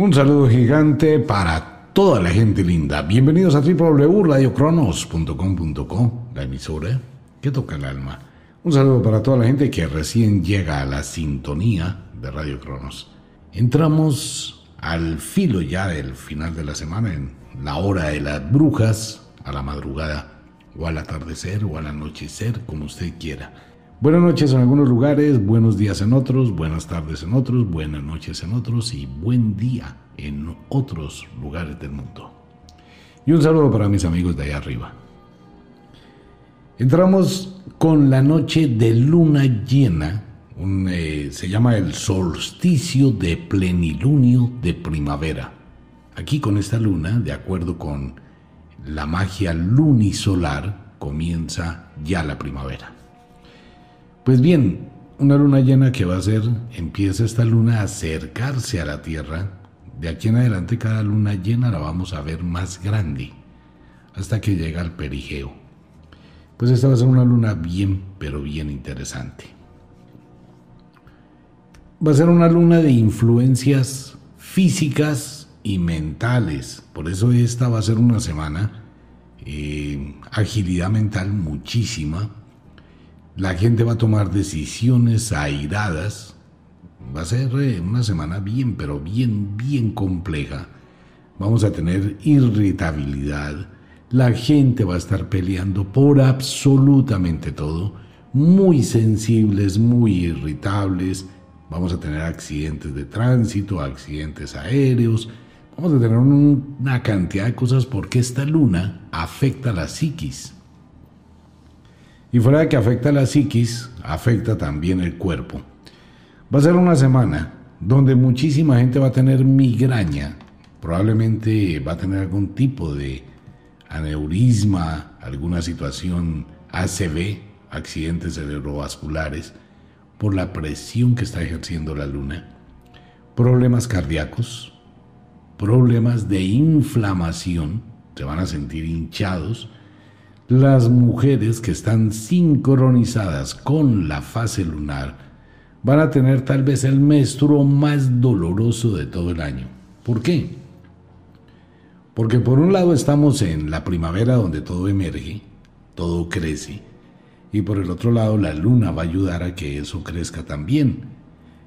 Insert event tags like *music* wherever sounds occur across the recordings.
Un saludo gigante para toda la gente linda. Bienvenidos a www.radiocronos.com.co, la emisora que toca el alma. Un saludo para toda la gente que recién llega a la sintonía de Radio Cronos. Entramos al filo ya del final de la semana, en la hora de las brujas, a la madrugada, o al atardecer, o al anochecer, como usted quiera. Buenas noches en algunos lugares, buenos días en otros, buenas tardes en otros, buenas noches en otros y buen día en otros lugares del mundo. Y un saludo para mis amigos de allá arriba. Entramos con la noche de luna llena, eh, se llama el solsticio de plenilunio de primavera. Aquí con esta luna, de acuerdo con la magia lunisolar, comienza ya la primavera. Pues bien, una luna llena que va a ser, empieza esta luna a acercarse a la Tierra. De aquí en adelante cada luna llena la vamos a ver más grande, hasta que llega al perigeo. Pues esta va a ser una luna bien, pero bien interesante. Va a ser una luna de influencias físicas y mentales. Por eso esta va a ser una semana, eh, agilidad mental muchísima, la gente va a tomar decisiones airadas. Va a ser eh, una semana bien, pero bien, bien compleja. Vamos a tener irritabilidad. La gente va a estar peleando por absolutamente todo. Muy sensibles, muy irritables. Vamos a tener accidentes de tránsito, accidentes aéreos. Vamos a tener una cantidad de cosas porque esta luna afecta a la psiquis. Y fuera de que afecta la psiquis, afecta también el cuerpo. Va a ser una semana donde muchísima gente va a tener migraña, probablemente va a tener algún tipo de aneurisma, alguna situación ACV, accidentes cerebrovasculares, por la presión que está ejerciendo la luna, problemas cardíacos, problemas de inflamación, se van a sentir hinchados, las mujeres que están sincronizadas con la fase lunar van a tener tal vez el menstruo más doloroso de todo el año. ¿Por qué? Porque por un lado estamos en la primavera donde todo emerge, todo crece, y por el otro lado la luna va a ayudar a que eso crezca también.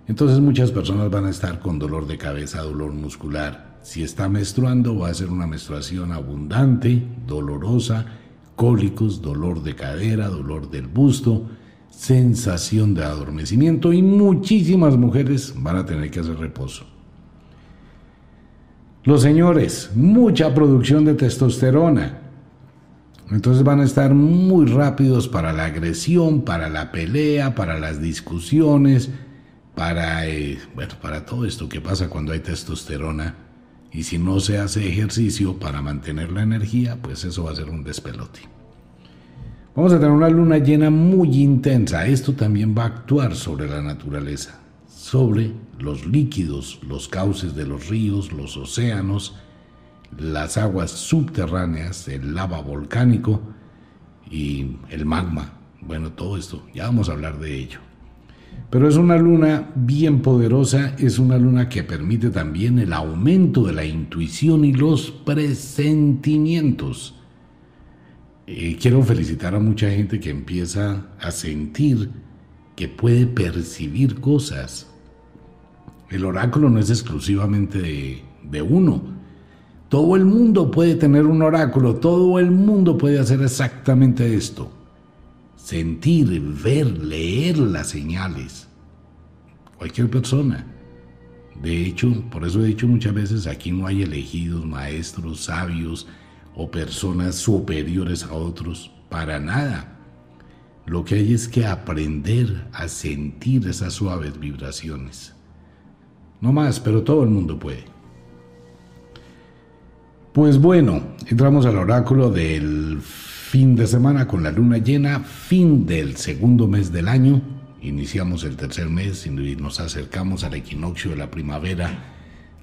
Entonces muchas personas van a estar con dolor de cabeza, dolor muscular. Si está menstruando va a ser una menstruación abundante, dolorosa, cólicos, dolor de cadera, dolor del busto, sensación de adormecimiento y muchísimas mujeres van a tener que hacer reposo. Los señores, mucha producción de testosterona. Entonces van a estar muy rápidos para la agresión, para la pelea, para las discusiones, para, eh, bueno, para todo esto que pasa cuando hay testosterona y si no se hace ejercicio para mantener la energía, pues eso va a ser un despelote. Vamos a tener una luna llena muy intensa. Esto también va a actuar sobre la naturaleza, sobre los líquidos, los cauces de los ríos, los océanos, las aguas subterráneas, el lava volcánico y el magma. Bueno, todo esto, ya vamos a hablar de ello. Pero es una luna bien poderosa, es una luna que permite también el aumento de la intuición y los presentimientos. Eh, quiero felicitar a mucha gente que empieza a sentir que puede percibir cosas. El oráculo no es exclusivamente de, de uno. Todo el mundo puede tener un oráculo, todo el mundo puede hacer exactamente esto sentir, ver, leer las señales. Cualquier persona. De hecho, por eso he dicho muchas veces, aquí no hay elegidos, maestros, sabios o personas superiores a otros, para nada. Lo que hay es que aprender a sentir esas suaves vibraciones. No más, pero todo el mundo puede. Pues bueno, entramos al oráculo del fin de semana con la luna llena, fin del segundo mes del año, iniciamos el tercer mes y nos acercamos al equinoccio de la primavera,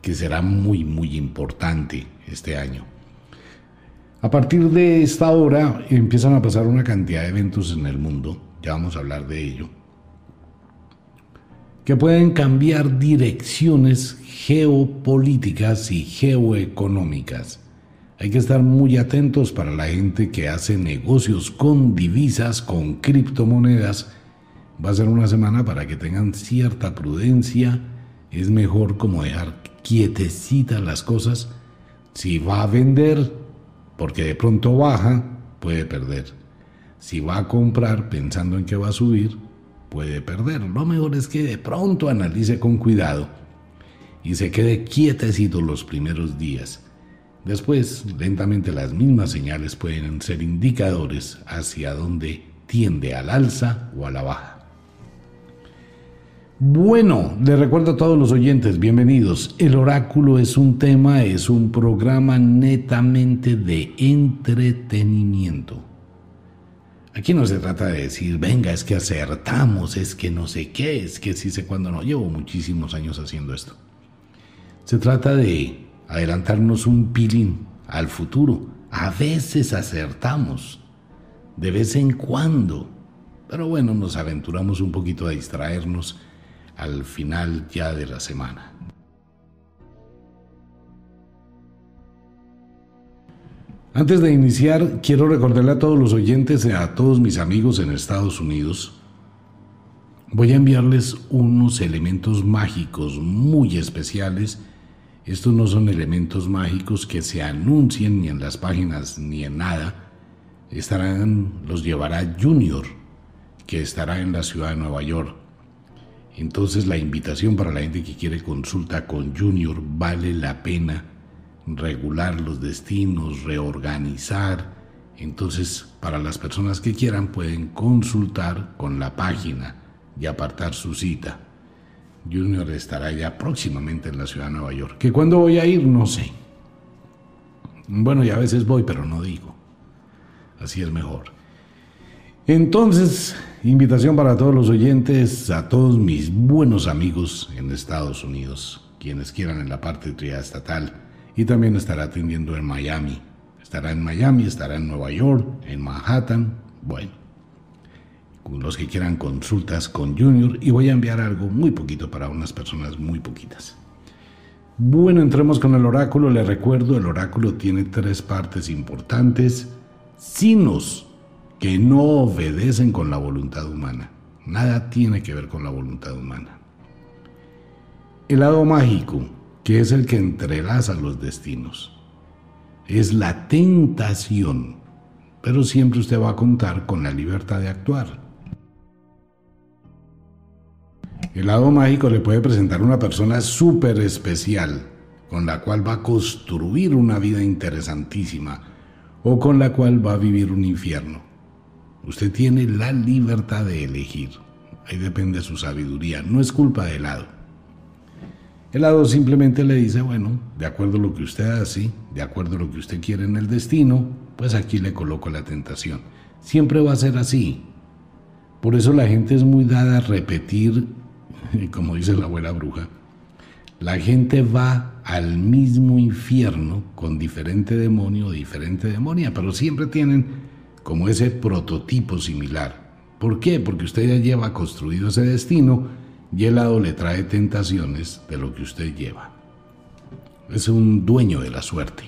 que será muy, muy importante este año. A partir de esta hora empiezan a pasar una cantidad de eventos en el mundo, ya vamos a hablar de ello. que pueden cambiar direcciones geopolíticas y geoeconómicas. Hay que estar muy atentos para la gente que hace negocios con divisas, con criptomonedas. Va a ser una semana para que tengan cierta prudencia. Es mejor como dejar quietecitas las cosas. Si va a vender, porque de pronto baja, puede perder. Si va a comprar pensando en que va a subir, puede perder. Lo mejor es que de pronto analice con cuidado y se quede quietecito los primeros días Después, lentamente las mismas señales pueden ser indicadores hacia dónde tiende al alza o a la baja. Bueno, les recuerdo a todos los oyentes, bienvenidos. El oráculo es un tema, es un programa netamente de entretenimiento. Aquí no se trata de decir, venga, es que acertamos, es que no sé qué, es que sí sé cuándo no. Llevo muchísimos años haciendo esto. Se trata de adelantarnos un pilín al futuro. A veces acertamos, de vez en cuando. Pero bueno, nos aventuramos un poquito a distraernos al final ya de la semana. Antes de iniciar, quiero recordarle a todos los oyentes y a todos mis amigos en Estados Unidos, voy a enviarles unos elementos mágicos muy especiales estos no son elementos mágicos que se anuncien ni en las páginas ni en nada. Estarán, los llevará Junior, que estará en la ciudad de Nueva York. Entonces la invitación para la gente que quiere consulta con Junior vale la pena regular los destinos, reorganizar. Entonces, para las personas que quieran pueden consultar con la página y apartar su cita. Junior estará ya próximamente en la ciudad de Nueva York. ¿Que cuándo voy a ir? No sé. Bueno, ya a veces voy, pero no digo. Así es mejor. Entonces, invitación para todos los oyentes, a todos mis buenos amigos en Estados Unidos, quienes quieran en la parte estatal, y también estará atendiendo en Miami. Estará en Miami, estará en Nueva York, en Manhattan. Bueno, los que quieran consultas con Junior y voy a enviar algo muy poquito para unas personas muy poquitas. Bueno, entremos con el oráculo. Le recuerdo, el oráculo tiene tres partes importantes. Signos que no obedecen con la voluntad humana. Nada tiene que ver con la voluntad humana. El lado mágico, que es el que entrelaza los destinos. Es la tentación, pero siempre usted va a contar con la libertad de actuar. El lado mágico le puede presentar una persona súper especial, con la cual va a construir una vida interesantísima o con la cual va a vivir un infierno. Usted tiene la libertad de elegir. Ahí depende su sabiduría. No es culpa del lado. El lado simplemente le dice, bueno, de acuerdo a lo que usted hace, de acuerdo a lo que usted quiere en el destino, pues aquí le coloco la tentación. Siempre va a ser así. Por eso la gente es muy dada a repetir como dice la abuela bruja, la gente va al mismo infierno con diferente demonio diferente demonia, pero siempre tienen como ese prototipo similar. ¿Por qué? Porque usted ya lleva construido ese destino y el lado le trae tentaciones de lo que usted lleva. Es un dueño de la suerte.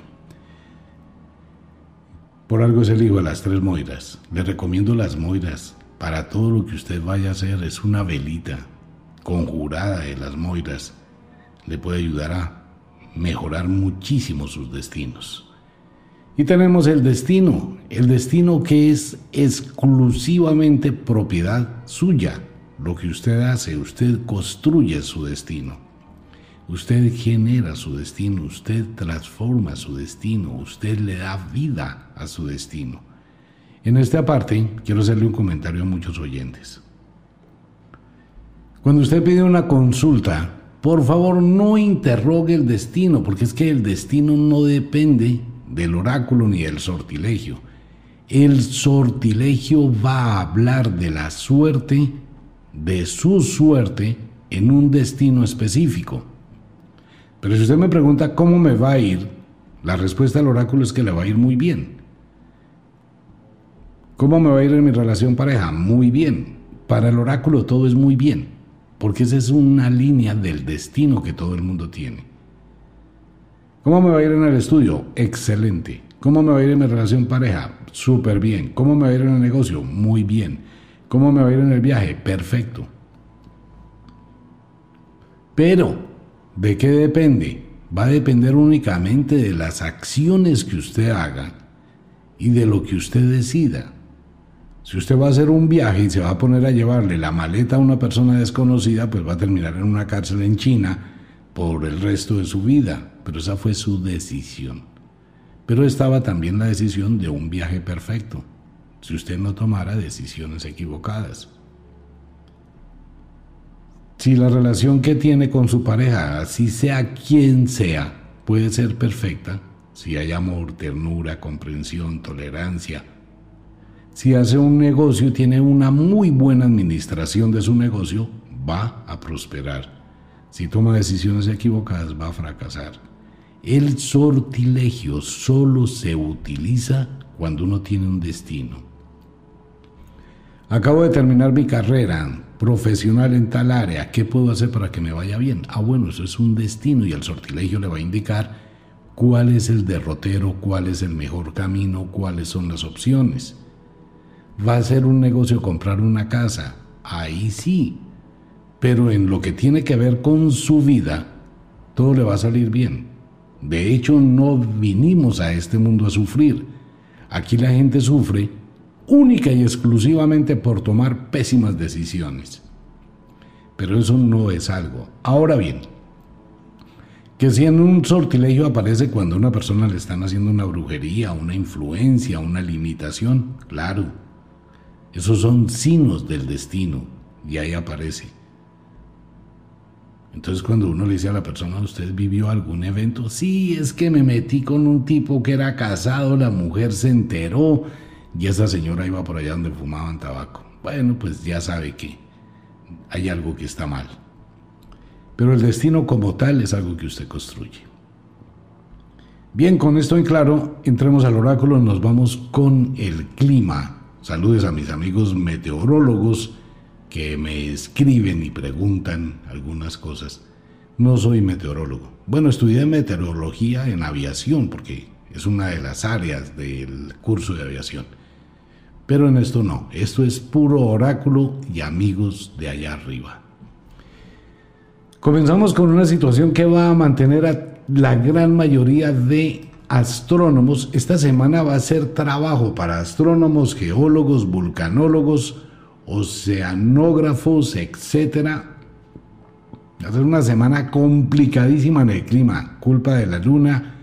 Por algo es el hijo de las tres moiras. Le recomiendo las moiras. Para todo lo que usted vaya a hacer es una velita, conjurada de las Moiras le puede ayudar a mejorar muchísimo sus destinos. Y tenemos el destino, el destino que es exclusivamente propiedad suya. Lo que usted hace, usted construye su destino. Usted genera su destino, usted transforma su destino, usted le da vida a su destino. En esta parte quiero hacerle un comentario a muchos oyentes. Cuando usted pide una consulta, por favor no interrogue el destino, porque es que el destino no depende del oráculo ni del sortilegio. El sortilegio va a hablar de la suerte, de su suerte, en un destino específico. Pero si usted me pregunta cómo me va a ir, la respuesta del oráculo es que le va a ir muy bien. ¿Cómo me va a ir en mi relación pareja? Muy bien. Para el oráculo todo es muy bien porque esa es una línea del destino que todo el mundo tiene. ¿Cómo me va a ir en el estudio? Excelente. ¿Cómo me va a ir en mi relación pareja? Súper bien. ¿Cómo me va a ir en el negocio? Muy bien. ¿Cómo me va a ir en el viaje? Perfecto. Pero, ¿de qué depende? Va a depender únicamente de las acciones que usted haga y de lo que usted decida. Si usted va a hacer un viaje y se va a poner a llevarle la maleta a una persona desconocida, pues va a terminar en una cárcel en China por el resto de su vida. Pero esa fue su decisión. Pero estaba también la decisión de un viaje perfecto, si usted no tomara decisiones equivocadas. Si la relación que tiene con su pareja, así sea quien sea, puede ser perfecta, si hay amor, ternura, comprensión, tolerancia, si hace un negocio, tiene una muy buena administración de su negocio, va a prosperar. Si toma decisiones equivocadas, va a fracasar. El sortilegio solo se utiliza cuando uno tiene un destino. Acabo de terminar mi carrera profesional en tal área. ¿Qué puedo hacer para que me vaya bien? Ah, bueno, eso es un destino y el sortilegio le va a indicar cuál es el derrotero, cuál es el mejor camino, cuáles son las opciones va a ser un negocio comprar una casa, ahí sí. Pero en lo que tiene que ver con su vida, todo le va a salir bien. De hecho, no vinimos a este mundo a sufrir. Aquí la gente sufre única y exclusivamente por tomar pésimas decisiones. Pero eso no es algo. Ahora bien, que si en un sortilegio aparece cuando una persona le están haciendo una brujería, una influencia, una limitación, claro, esos son signos del destino y ahí aparece. Entonces cuando uno le dice a la persona, ¿usted vivió algún evento? Sí, es que me metí con un tipo que era casado, la mujer se enteró y esa señora iba por allá donde fumaban tabaco. Bueno, pues ya sabe que hay algo que está mal. Pero el destino como tal es algo que usted construye. Bien, con esto en claro, entremos al oráculo, nos vamos con el clima Saludes a mis amigos meteorólogos que me escriben y preguntan algunas cosas. No soy meteorólogo. Bueno, estudié meteorología en aviación porque es una de las áreas del curso de aviación. Pero en esto no, esto es puro oráculo y amigos de allá arriba. Comenzamos con una situación que va a mantener a la gran mayoría de astrónomos. Esta semana va a ser trabajo para astrónomos, geólogos, vulcanólogos, oceanógrafos, etc. Va a ser una semana complicadísima en el clima. Culpa de la luna,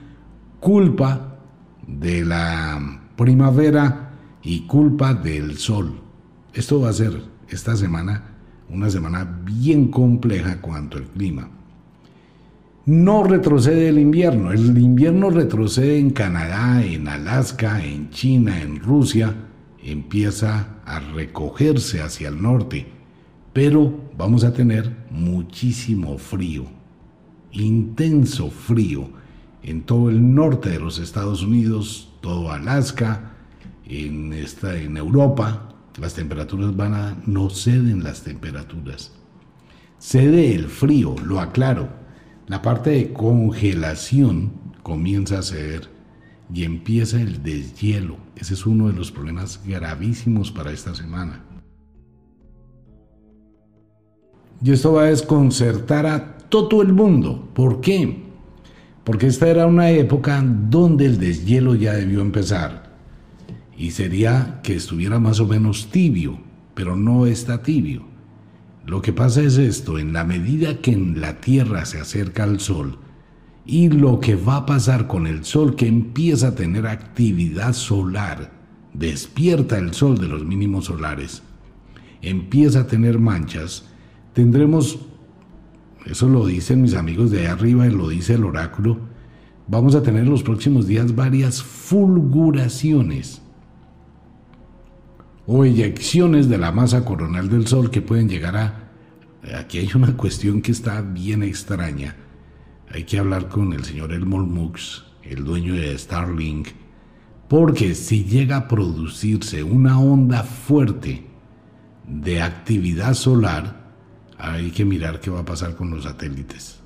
culpa de la primavera y culpa del sol. Esto va a ser esta semana una semana bien compleja cuanto al clima no retrocede el invierno. El invierno retrocede en Canadá, en Alaska, en China, en Rusia. Empieza a recogerse hacia el norte. Pero vamos a tener muchísimo frío, intenso frío en todo el norte de los Estados Unidos, todo Alaska, en, Europa. Las temperaturas van a... no ceden las temperaturas. Cede el frío, lo aclaro la parte de congelación comienza a ceder y empieza el deshielo. Ese es uno de los problemas gravísimos para esta semana. Y esto va a desconcertar a todo el mundo. ¿Por qué? Porque esta era una época donde el deshielo ya debió empezar. Y sería que estuviera más o menos tibio, pero no está tibio. Lo que pasa es esto, en la medida que en la Tierra se acerca al Sol, y lo que va a pasar con el Sol que empieza a tener actividad solar, despierta el Sol de los mínimos solares, empieza a tener manchas, tendremos, eso lo dicen mis amigos de allá arriba y lo dice el oráculo, vamos a tener los próximos días varias fulguraciones o eyecciones de la masa coronal del Sol que pueden llegar a... Aquí hay una cuestión que está bien extraña. Hay que hablar con el señor Elmore Mux, el dueño de Starlink, porque si llega a producirse una onda fuerte de actividad solar, hay que mirar qué va a pasar con los satélites.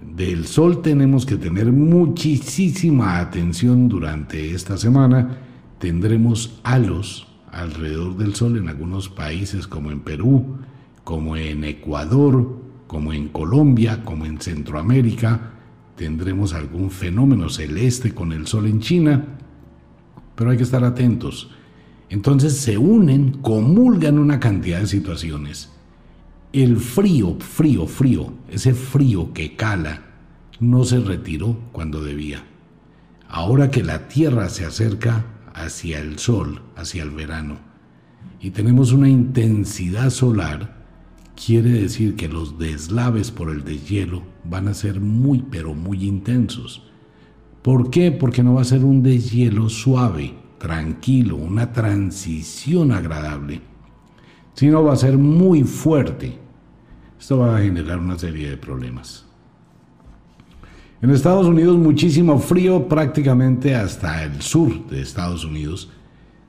Del Sol tenemos que tener muchísima atención durante esta semana. Tendremos halos alrededor del Sol en algunos países como en Perú, como en Ecuador, como en Colombia, como en Centroamérica. Tendremos algún fenómeno celeste con el Sol en China, pero hay que estar atentos. Entonces se unen, comulgan una cantidad de situaciones el frío, frío, frío, ese frío que cala, no se retiró cuando debía. Ahora que la Tierra se acerca hacia el sol, hacia el verano, y tenemos una intensidad solar, quiere decir que los deslaves por el deshielo van a ser muy, pero muy intensos. ¿Por qué? Porque no va a ser un deshielo suave, tranquilo, una transición agradable, sino va a ser muy fuerte esto va a generar una serie de problemas. En Estados Unidos muchísimo frío prácticamente hasta el sur de Estados Unidos.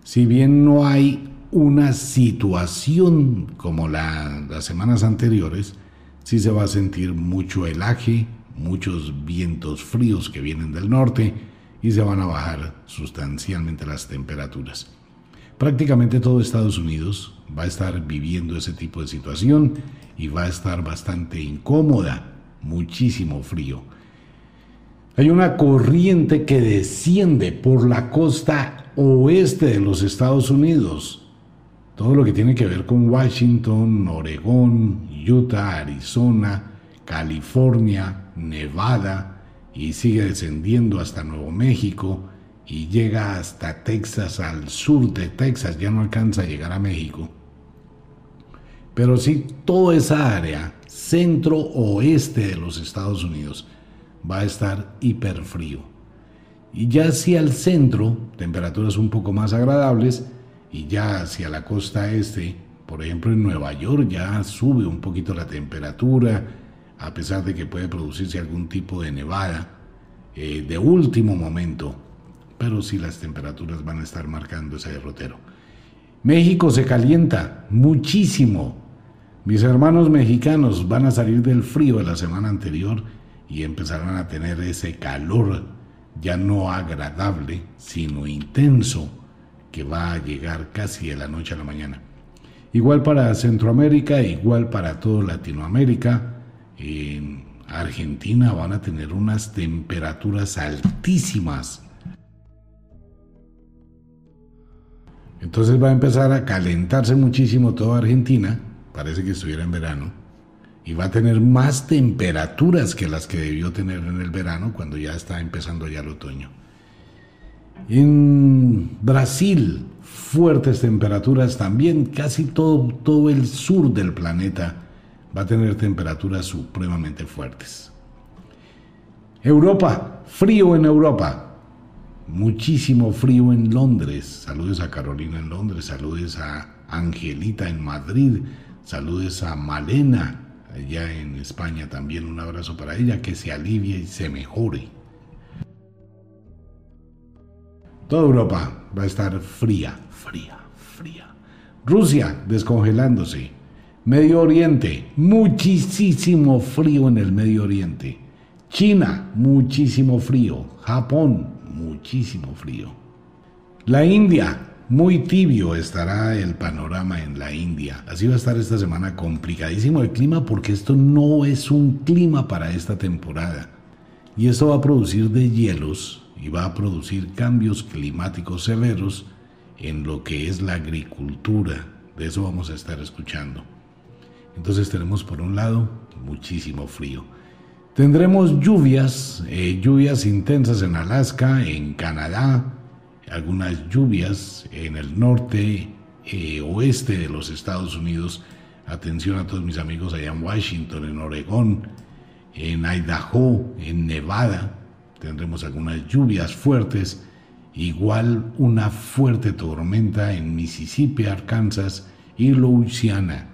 Si bien no hay una situación como la, las semanas anteriores, sí se va a sentir mucho helaje, muchos vientos fríos que vienen del norte y se van a bajar sustancialmente las temperaturas. Prácticamente todo Estados Unidos va a estar viviendo ese tipo de situación y va a estar bastante incómoda, muchísimo frío. Hay una corriente que desciende por la costa oeste de los Estados Unidos. Todo lo que tiene que ver con Washington, Oregón, Utah, Arizona, California, Nevada y sigue descendiendo hasta Nuevo México y llega hasta Texas, al sur de Texas, ya no alcanza a llegar a México. Pero sí, toda esa área centro-oeste de los Estados Unidos va a estar hiperfrío. Y ya hacia el centro, temperaturas un poco más agradables, y ya hacia la costa este, por ejemplo en Nueva York, ya sube un poquito la temperatura, a pesar de que puede producirse algún tipo de nevada eh, de último momento, pero sí las temperaturas van a estar marcando ese derrotero. México se calienta muchísimo. Mis hermanos mexicanos van a salir del frío de la semana anterior y empezarán a tener ese calor ya no agradable, sino intenso, que va a llegar casi de la noche a la mañana. Igual para Centroamérica, igual para toda Latinoamérica. En Argentina van a tener unas temperaturas altísimas Entonces va a empezar a calentarse muchísimo toda Argentina, parece que estuviera en verano, y va a tener más temperaturas que las que debió tener en el verano cuando ya está empezando ya el otoño. En Brasil, fuertes temperaturas también, casi todo, todo el sur del planeta va a tener temperaturas supremamente fuertes. Europa, frío en Europa, muchísimo frío en Londres. Saludes a Carolina en Londres, saludes a Angelita en Madrid, saludes a Malena allá en España también. Un abrazo para ella, que se alivie y se mejore. Toda Europa va a estar fría, fría, fría. Rusia descongelándose. Medio Oriente, muchísimo frío en el Medio Oriente. China, muchísimo frío. Japón, muchísimo frío. La India, muy tibio estará el panorama en la India. Así va a estar esta semana complicadísimo el clima porque esto no es un clima para esta temporada. Y esto va a producir deshielos y va a producir cambios climáticos severos en lo que es la agricultura. De eso vamos a estar escuchando. Entonces tenemos por un lado muchísimo frío. Tendremos lluvias, eh, lluvias intensas en Alaska, en Canadá, algunas lluvias en el norte, eh, oeste de los Estados Unidos. Atención a todos mis amigos allá en Washington, en Oregón, en Idaho, en Nevada. Tendremos algunas lluvias fuertes, igual una fuerte tormenta en Mississippi, Arkansas y Louisiana,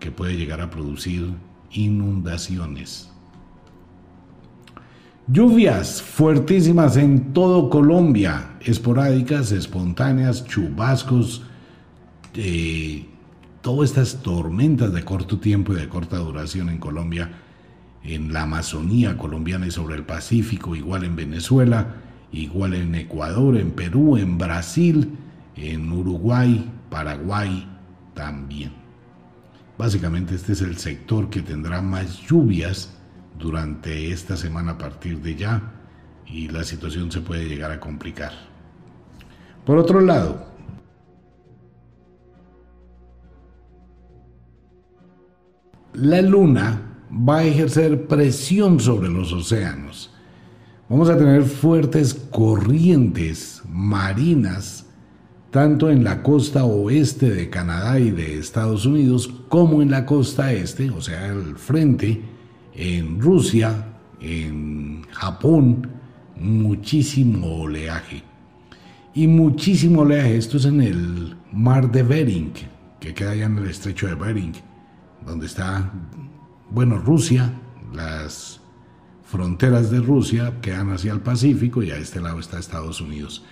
que puede llegar a producir inundaciones. Lluvias fuertísimas en todo Colombia, esporádicas, espontáneas, chubascos, eh, todas estas tormentas de corto tiempo y de corta duración en Colombia, en la Amazonía colombiana y sobre el Pacífico, igual en Venezuela, igual en Ecuador, en Perú, en Brasil, en Uruguay, Paraguay también. Básicamente este es el sector que tendrá más lluvias durante esta semana a partir de ya y la situación se puede llegar a complicar. Por otro lado, la luna va a ejercer presión sobre los océanos. Vamos a tener fuertes corrientes marinas, tanto en la costa oeste de Canadá y de Estados Unidos, como en la costa este, o sea, al frente, en Rusia, en Japón, muchísimo oleaje. Y muchísimo oleaje, esto es en el mar de Bering, que queda allá en el estrecho de Bering, donde está, bueno, Rusia, las fronteras de Rusia quedan hacia el Pacífico y a este lado está Estados Unidos.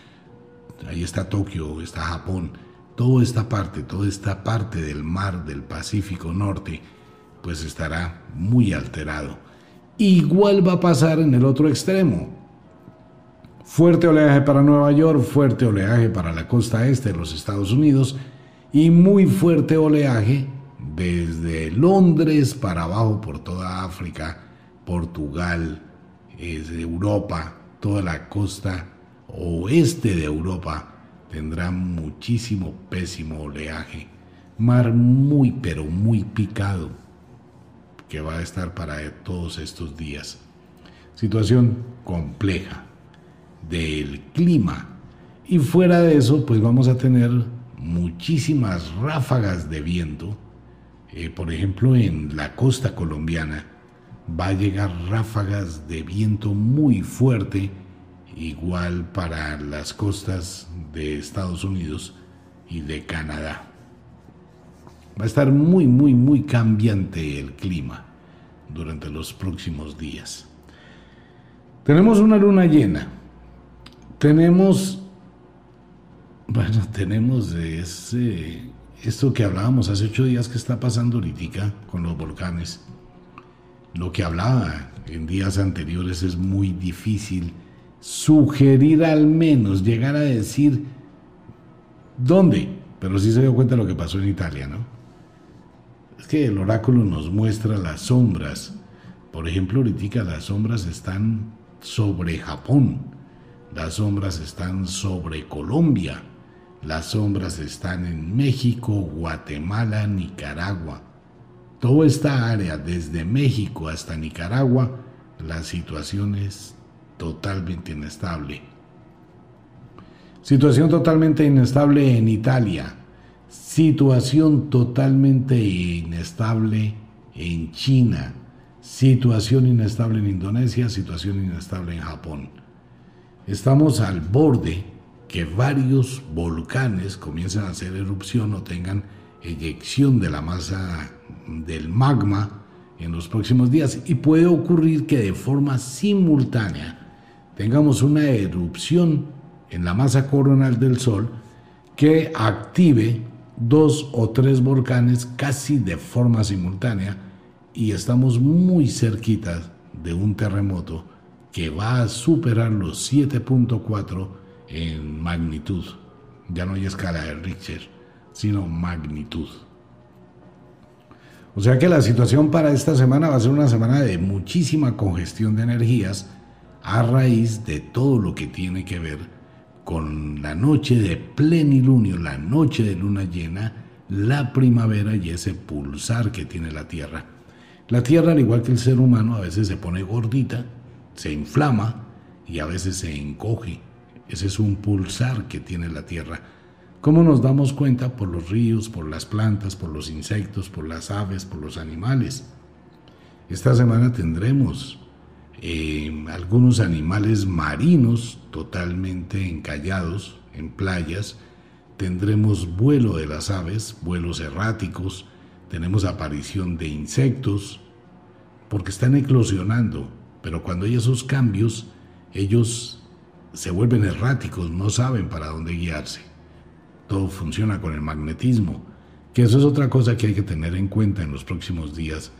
Ahí está Tokio, está Japón. Toda esta parte, toda esta parte del mar del Pacífico Norte, pues estará muy alterado. Igual va a pasar en el otro extremo. Fuerte oleaje para Nueva York, fuerte oleaje para la costa este de los Estados Unidos y muy fuerte oleaje desde Londres para abajo por toda África, Portugal, Europa, toda la costa oeste de Europa tendrá muchísimo pésimo oleaje. Mar muy pero muy picado que va a estar para todos estos días. Situación compleja del clima. Y fuera de eso, pues vamos a tener muchísimas ráfagas de viento. Eh, por ejemplo, en la costa colombiana va a llegar ráfagas de viento muy fuerte, igual para las costas de Estados Unidos y de Canadá. Va a estar muy, muy, muy cambiante el clima durante los próximos días. Tenemos una luna llena tenemos, bueno, *laughs* tenemos ese, esto que hablábamos hace ocho días que está pasando ahorita con los volcanes. Lo que hablaba en días anteriores es muy difícil sugerir al menos, llegar a decir dónde, pero sí se dio cuenta de lo que pasó en Italia, ¿no? Es que el oráculo nos muestra las sombras. Por ejemplo, ahorita las sombras están sobre Japón las sombras están sobre Colombia. Las sombras están en México, Guatemala, Nicaragua. Toda esta área, desde México hasta Nicaragua, la situación es totalmente inestable. Situación totalmente inestable en Italia. Situación totalmente inestable en China. Situación inestable en Indonesia. Situación inestable en Japón. Estamos al borde que varios volcanes comiencen a hacer erupción o tengan eyección de la masa del magma en los próximos días y puede ocurrir que de forma simultánea tengamos una erupción en la masa coronal del Sol que active dos o tres volcanes casi de forma simultánea y estamos muy cerquitas de un terremoto que va a superar los 7.4 en magnitud. Ya no hay escala de Richter, sino magnitud. O sea que la situación para esta semana va a ser una semana de muchísima congestión de energías a raíz de todo lo que tiene que ver con la noche de plenilunio, la noche de luna llena, la primavera y ese pulsar que tiene la Tierra. La Tierra, al igual que el ser humano, a veces se pone gordita se inflama y a veces se encoge. Ese es un pulsar que tiene la Tierra. ¿Cómo nos damos cuenta? Por los ríos, por las plantas, por los insectos, por las aves, por los animales. Esta semana tendremos eh, algunos animales marinos totalmente encallados en playas. Tendremos vuelo de las aves, vuelos erráticos. Tenemos aparición de insectos, porque están eclosionando pero cuando hay esos cambios, ellos se vuelven erráticos, no saben para dónde guiarse. Todo funciona con el magnetismo. Que eso es otra cosa que hay que tener en cuenta en los próximos días.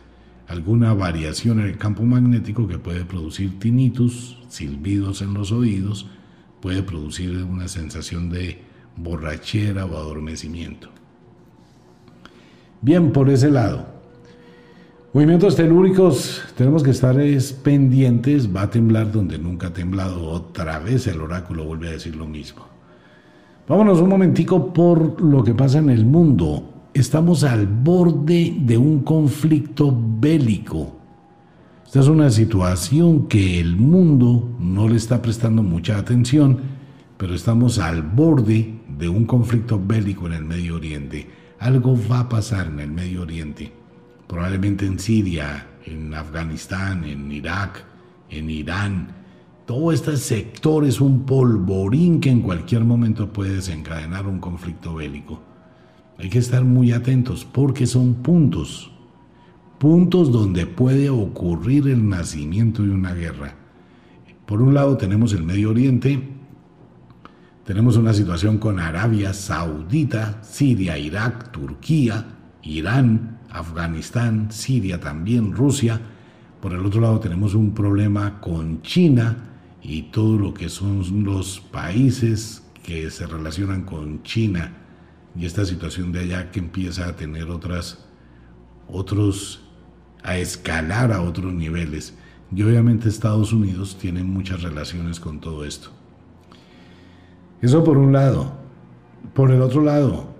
Alguna variación en el campo magnético que puede producir tinnitus, silbidos en los oídos, puede producir una sensación de borrachera o adormecimiento. Bien, por ese lado. Movimientos telúricos, tenemos que estar pendientes, va a temblar donde nunca ha temblado, otra vez el oráculo vuelve a decir lo mismo. Vámonos un momentico por lo que pasa en el mundo. Estamos al borde de un conflicto bélico. Esta es una situación que el mundo no le está prestando mucha atención, pero estamos al borde de un conflicto bélico en el Medio Oriente. Algo va a pasar en el Medio Oriente probablemente en Siria, en Afganistán, en Irak, en Irán. Todo este sector es un polvorín que en cualquier momento puede desencadenar un conflicto bélico. Hay que estar muy atentos porque son puntos, puntos donde puede ocurrir el nacimiento de una guerra. Por un lado tenemos el Medio Oriente, tenemos una situación con Arabia Saudita, Siria, Irak, Turquía, Irán, Afganistán, Siria también, Rusia. Por el otro lado tenemos un problema con China y todo lo que son los países que se relacionan con China y esta situación de allá que empieza a tener otras, otros, a escalar a otros niveles. Y obviamente Estados Unidos tiene muchas relaciones con todo esto. Eso por un lado. Por el otro lado,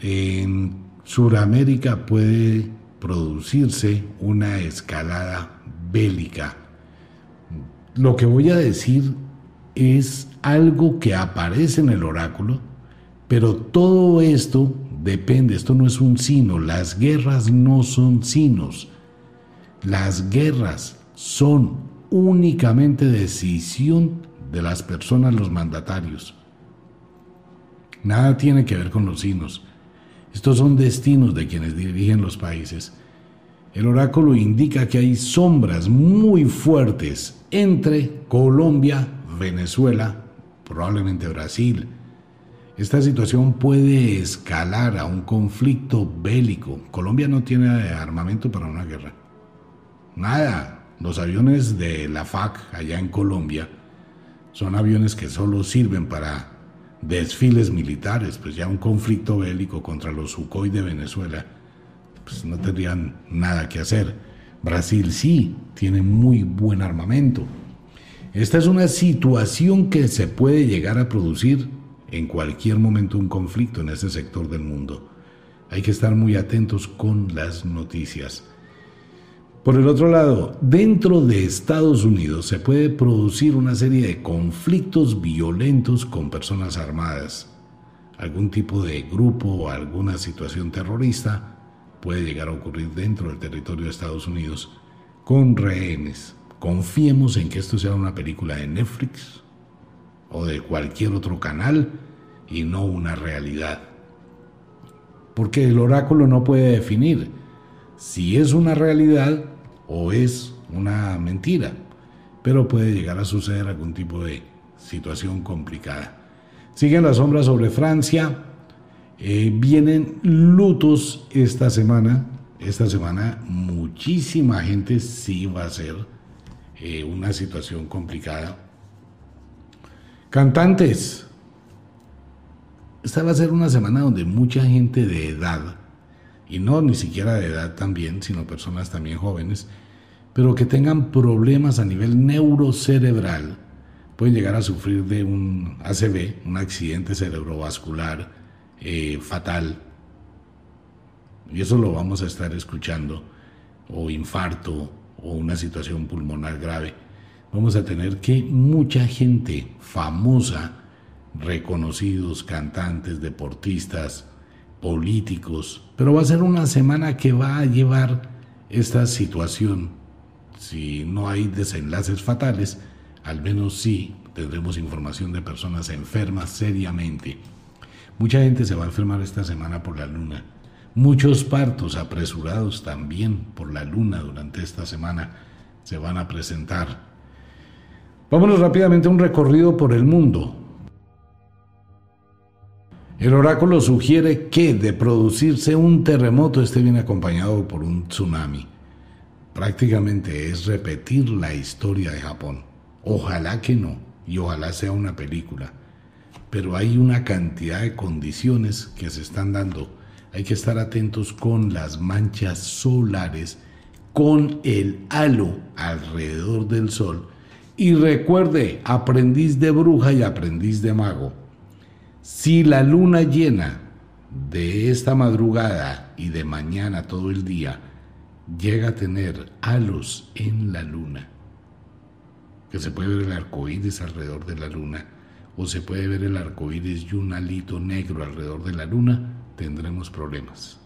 en Suramérica puede producirse una escalada bélica. Lo que voy a decir es algo que aparece en el oráculo, pero todo esto depende, esto no es un sino, las guerras no son sinos, las guerras son únicamente decisión de las personas, los mandatarios. Nada tiene que ver con los sinos. Estos son destinos de quienes dirigen los países. El oráculo indica que hay sombras muy fuertes entre Colombia, Venezuela, probablemente Brasil. Esta situación puede escalar a un conflicto bélico. Colombia no tiene armamento para una guerra. Nada. Los aviones de la FAC allá en Colombia son aviones que solo sirven para desfiles militares, pues ya un conflicto bélico contra los Sukhoi de Venezuela, pues no tendrían nada que hacer. Brasil sí, tiene muy buen armamento. Esta es una situación que se puede llegar a producir en cualquier momento un conflicto en ese sector del mundo. Hay que estar muy atentos con las noticias. Por el otro lado, dentro de Estados Unidos se puede producir una serie de conflictos violentos con personas armadas. Algún tipo de grupo o alguna situación terrorista puede llegar a ocurrir dentro del territorio de Estados Unidos con rehenes. Confiemos en que esto sea una película de Netflix o de cualquier otro canal y no una realidad. Porque el oráculo no puede definir si es una realidad o es una mentira, pero puede llegar a suceder algún tipo de situación complicada. Siguen las sombras sobre Francia, eh, vienen lutos esta semana, esta semana muchísima gente sí va a ser eh, una situación complicada. Cantantes, esta va a ser una semana donde mucha gente de edad, y no ni siquiera de edad también, sino personas también jóvenes, pero que tengan problemas a nivel neurocerebral, pueden llegar a sufrir de un ACV, un accidente cerebrovascular eh, fatal. Y eso lo vamos a estar escuchando, o infarto, o una situación pulmonar grave. Vamos a tener que mucha gente famosa, reconocidos, cantantes, deportistas, políticos, pero va a ser una semana que va a llevar esta situación si no hay desenlaces fatales, al menos sí tendremos información de personas enfermas seriamente. Mucha gente se va a enfermar esta semana por la luna. Muchos partos apresurados también por la luna durante esta semana se van a presentar. Vámonos rápidamente a un recorrido por el mundo. El oráculo sugiere que de producirse un terremoto este viene acompañado por un tsunami. Prácticamente es repetir la historia de Japón. Ojalá que no, y ojalá sea una película. Pero hay una cantidad de condiciones que se están dando. Hay que estar atentos con las manchas solares, con el halo alrededor del sol. Y recuerde, aprendiz de bruja y aprendiz de mago si la luna llena de esta madrugada y de mañana todo el día llega a tener halos en la luna, que se puede ver el arco iris alrededor de la luna, o se puede ver el arco iris y un alito negro alrededor de la luna, tendremos problemas.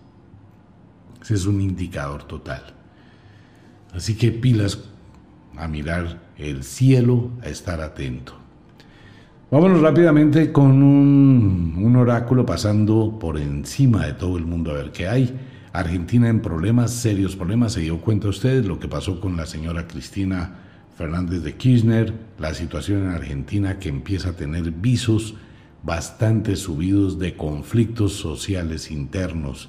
Ese es un indicador total. Así que pilas a mirar el cielo, a estar atento. Vámonos rápidamente con un, oráculo pasando por encima de todo el mundo a ver qué hay. Argentina en problemas, serios problemas. Se dio cuenta usted lo que pasó con la señora Cristina Fernández de Kirchner, la situación en Argentina que empieza a tener visos bastante subidos de conflictos sociales internos.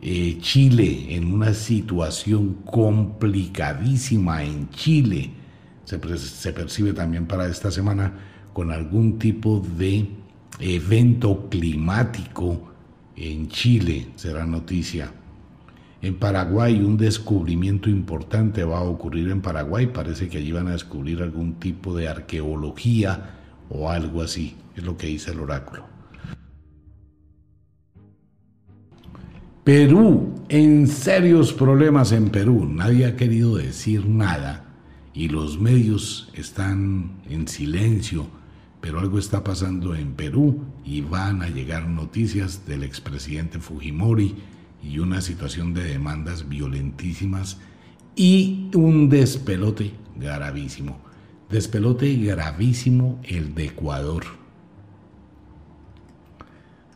Eh, Chile en una situación complicadísima en Chile. Se, se percibe también para esta semana con algún tipo de evento climático en Chile, será noticia. En Paraguay un descubrimiento importante va a ocurrir en Paraguay, parece que allí van a descubrir algún tipo de arqueología o algo así, es lo que dice el oráculo. Perú, en serios problemas en Perú, nadie ha querido decir nada y los medios están en silencio pero algo está pasando en Perú y van a llegar noticias del expresidente Fujimori y una situación de demandas violentísimas y un despelote gravísimo. Despelote gravísimo el de Ecuador.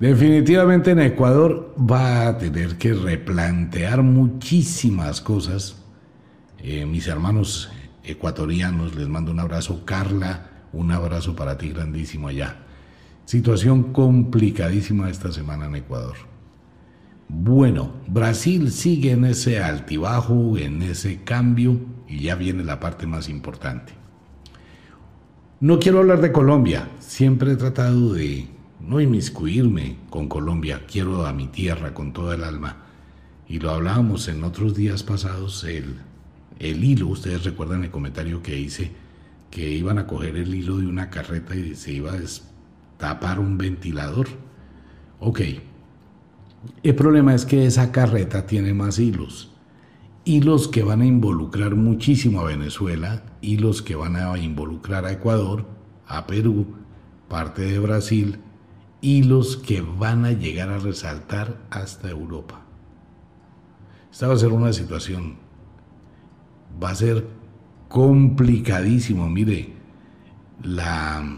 Definitivamente en Ecuador va a tener que replantear muchísimas cosas. Eh, mis hermanos ecuatorianos, les mando un abrazo. Carla, un abrazo para ti grandísimo allá. Situación complicadísima esta semana en Ecuador. Bueno, Brasil sigue en ese altibajo, en ese cambio, y ya viene la parte más importante. No quiero hablar de Colombia, siempre he tratado de no inmiscuirme con Colombia, quiero a mi tierra con toda el alma. Y lo hablábamos en otros días pasados, el, el hilo, ustedes recuerdan el comentario que hice, que iban a coger el hilo de una carreta y se iba a destapar un ventilador. Ok, el problema es que esa carreta tiene más hilos. Hilos que van a involucrar muchísimo a Venezuela, hilos que van a involucrar a Ecuador, a Perú, parte de Brasil, hilos que van a llegar a resaltar hasta Europa. Esta va a ser una situación, va a ser complicadísimo. Mire, la,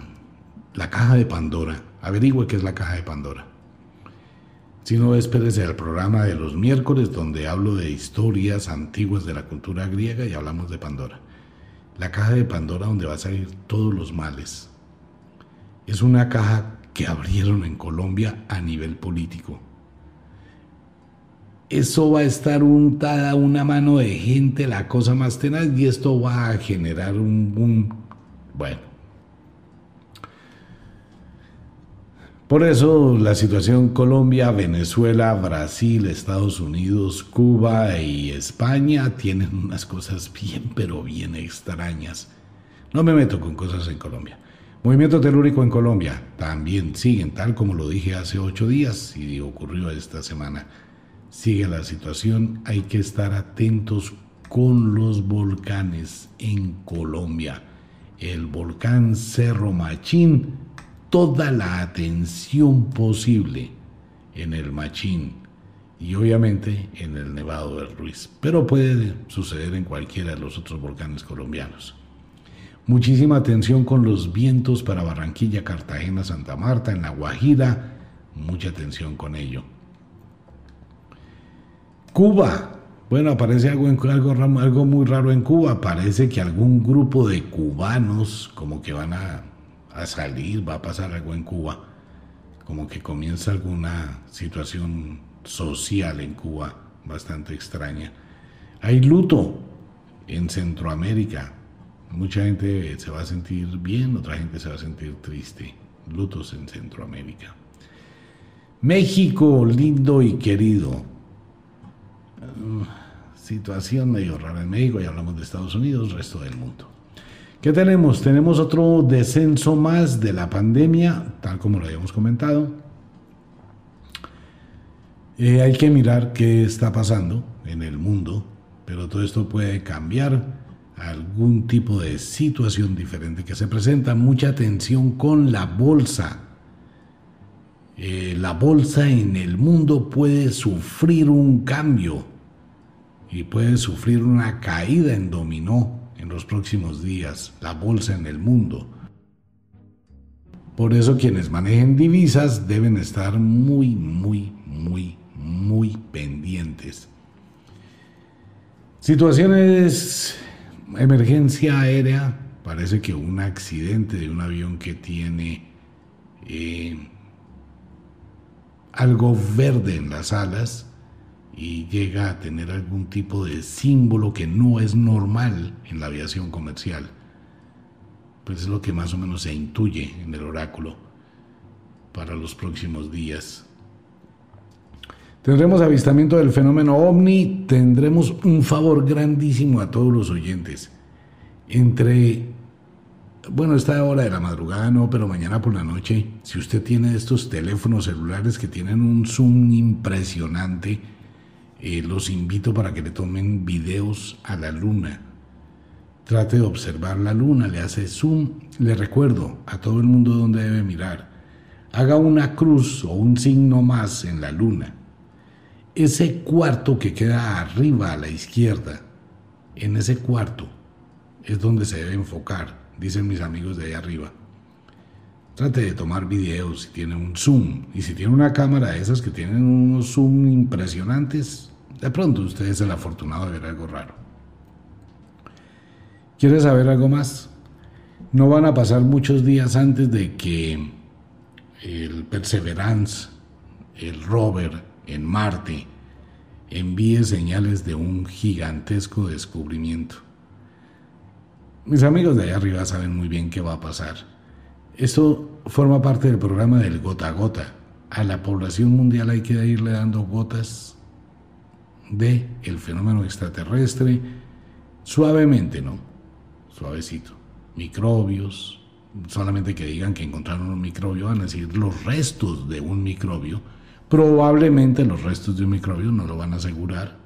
la caja de Pandora. Averigüe qué es la caja de Pandora. Si no, espérese al programa de los miércoles donde hablo de historias antiguas de la cultura griega y hablamos de Pandora. La caja de Pandora donde va a salir todos los males. Es una caja que abrieron en Colombia a nivel político eso va a estar untada una mano de gente, la cosa más tenaz, y esto va a generar un, bueno. Por eso la situación Colombia, Venezuela, Brasil, Estados Unidos, Cuba y España tienen unas cosas bien, pero bien extrañas. No me meto con cosas en Colombia. Movimiento telúrico en Colombia también siguen, tal como lo dije hace ocho días y ocurrió esta semana sigue la situación, hay que estar atentos con los volcanes en Colombia. El volcán Cerro Machín, toda la atención posible en el Machín y obviamente en el Nevado del Ruiz, pero puede suceder en cualquiera de los otros volcanes colombianos. Muchísima atención con los vientos para Barranquilla, Cartagena, Santa Marta, en La Guajira, mucha atención con ello. Cuba. Bueno, aparece algo, algo, algo muy raro en Cuba. Parece que algún grupo de cubanos como que van a, a salir, va a pasar algo en Cuba. como que comienza alguna situación social en Cuba bastante extraña. Hay luto en Centroamérica. Mucha gente se va a sentir bien, otra gente se va a sentir triste. Lutos en Centroamérica. México, lindo y querido. Ah, situación medio rara en México, ya hablamos de Estados Unidos, resto del mundo. ¿Qué tenemos? Tenemos otro descenso más de la pandemia, tal como lo habíamos comentado. Eh, hay que mirar qué está pasando en el mundo, pero todo esto puede cambiar algún tipo de situación diferente que se presenta. Mucha tensión con la bolsa. Eh, la bolsa en el mundo puede sufrir un cambio y puede sufrir una caída en dominó en los próximos días, la bolsa en el mundo. Por eso quienes manejen divisas deben estar muy, muy, muy, muy pendientes. Situaciones, emergencia aérea, parece que un accidente de un avión que tiene eh, algo verde en las alas, y llega a tener algún tipo de símbolo que no es normal en la aviación comercial. Pues es lo que más o menos se intuye en el oráculo para los próximos días. Tendremos avistamiento del fenómeno ovni, tendremos un favor grandísimo a todos los oyentes. Entre, bueno, esta hora de la madrugada no, pero mañana por la noche, si usted tiene estos teléfonos celulares que tienen un zoom impresionante, eh, los invito para que le tomen videos a la luna. Trate de observar la luna, le hace zoom, le recuerdo a todo el mundo dónde debe mirar. Haga una cruz o un signo más en la luna. Ese cuarto que queda arriba a la izquierda, en ese cuarto es donde se debe enfocar, dicen mis amigos de ahí arriba. Trate de tomar videos si tiene un zoom y si tiene una cámara de esas que tienen unos zoom impresionantes, de pronto usted es el afortunado de ver algo raro. ¿Quiere saber algo más? No van a pasar muchos días antes de que el Perseverance, el rover en Marte, envíe señales de un gigantesco descubrimiento. Mis amigos de allá arriba saben muy bien qué va a pasar. Esto forma parte del programa del gota a gota. A la población mundial hay que irle dando gotas de el fenómeno extraterrestre suavemente, ¿no? Suavecito. Microbios, solamente que digan que encontraron un microbio, van a decir los restos de un microbio. Probablemente los restos de un microbio no lo van a asegurar.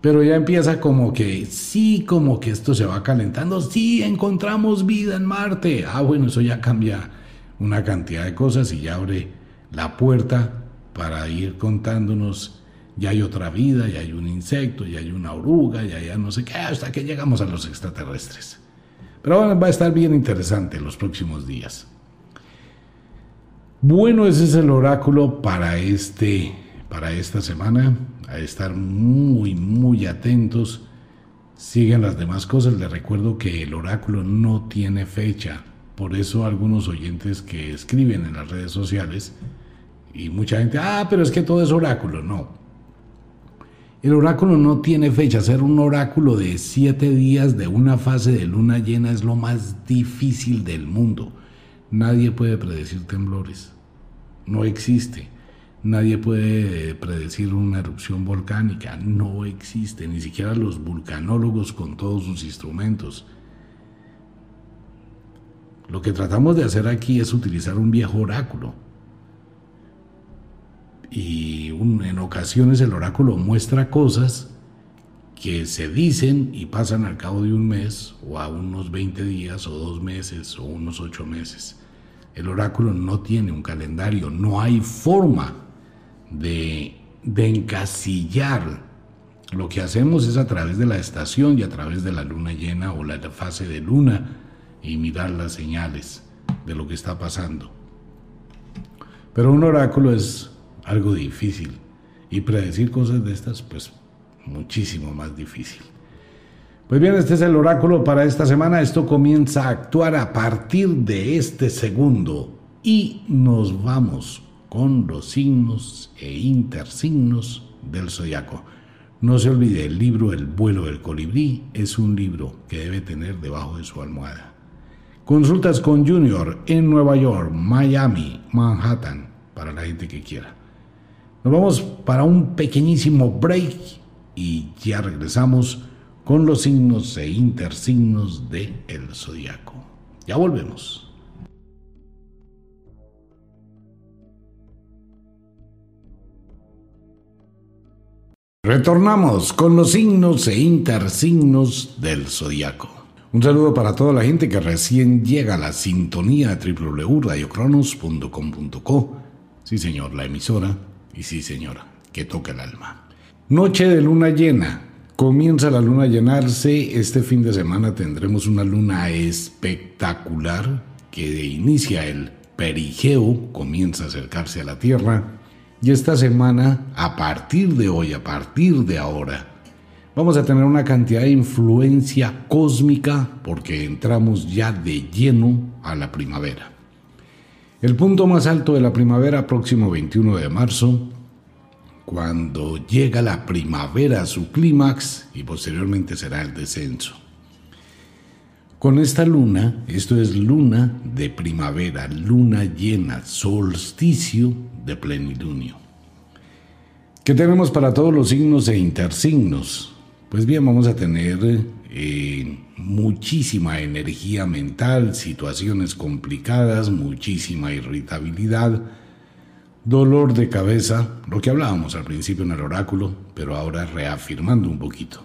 Pero ya empieza como que, sí, como que esto se va calentando, sí, encontramos vida en Marte. Ah, bueno, eso ya cambia una cantidad de cosas y ya abre la puerta para ir contándonos ya hay otra vida, ya hay un insecto, ya hay una oruga, ya ya no sé qué, hasta que llegamos a los extraterrestres. Pero va a estar bien interesante los próximos días. Bueno, ese es el oráculo para, este, para esta semana. A estar muy, muy atentos. Siguen las demás cosas. Les recuerdo que el oráculo no tiene fecha. Por eso algunos oyentes que escriben en las redes sociales y mucha gente, ah, pero es que todo es oráculo. No, el oráculo no tiene fecha. Ser un oráculo de siete días de una fase de luna llena es lo más difícil del mundo. Nadie puede predecir temblores. No existe. Nadie puede predecir una erupción volcánica. No existe. Ni siquiera los vulcanólogos con todos sus instrumentos. Lo que tratamos de hacer aquí es utilizar un viejo oráculo y en ocasiones el oráculo muestra cosas que se dicen y pasan al cabo de un mes o a unos 20 días o dos meses o unos ocho meses. El oráculo no tiene un calendario, no hay forma de, de encasillar. Lo que hacemos es a través de la estación y a través de la luna llena o la fase de luna y mirar las señales de lo que está pasando. Pero un oráculo es algo difícil. Y predecir cosas de estas, pues muchísimo más difícil. Pues bien, este es el oráculo para esta semana. Esto comienza a actuar a partir de este segundo. y nos vamos con los signos e intersignos del zodiaco. No se olvide, el libro El vuelo del colibrí es un libro que debe tener debajo de su almohada. Consultas con Junior en Nueva York, Miami, Manhattan, para la gente que quiera. Nos vamos para un pequeñísimo break y ya regresamos con los signos e intersignos de el zodiaco. Ya volvemos. Retornamos con los signos e intersignos del zodiaco. Un saludo para toda la gente que recién llega a la sintonía www.radiocronos.com.co. Sí, señor, la emisora. Y sí, señora, que toca el alma. Noche de luna llena. Comienza la luna a llenarse. Este fin de semana tendremos una luna espectacular que inicia el perigeo, comienza a acercarse a la Tierra y esta semana, a partir de hoy, a partir de ahora, vamos a tener una cantidad de influencia cósmica porque entramos ya de lleno a la primavera. El punto más alto de la primavera, próximo 21 de marzo, cuando llega la primavera a su clímax y posteriormente será el descenso. Con esta luna, esto es luna de primavera, luna llena, solsticio de plenilunio. ¿Qué tenemos para todos los signos e intersignos? Pues bien, vamos a tener eh, muchísima energía mental, situaciones complicadas, muchísima irritabilidad, dolor de cabeza, lo que hablábamos al principio en el oráculo, pero ahora reafirmando un poquito.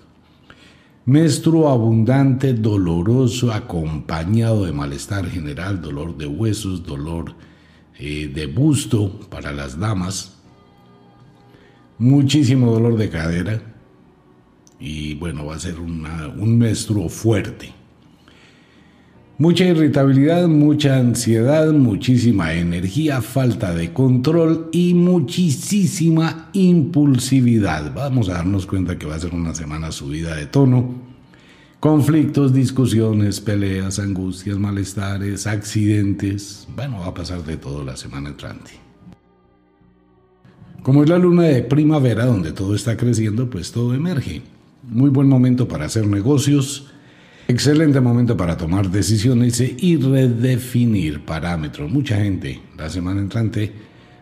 Menstruo abundante, doloroso, acompañado de malestar general, dolor de huesos, dolor eh, de busto para las damas, muchísimo dolor de cadera y bueno, va a ser un menstruo fuerte. Mucha irritabilidad, mucha ansiedad, muchísima energía, falta de control y muchísima impulsividad. Vamos a darnos cuenta que va a ser una semana subida de tono. Conflictos, discusiones, peleas, angustias, malestares, accidentes. Bueno, va a pasar de todo la semana entrante. Como es la luna de primavera donde todo está creciendo, pues todo emerge. Muy buen momento para hacer negocios Excelente momento para tomar decisiones y redefinir parámetros. Mucha gente la semana entrante,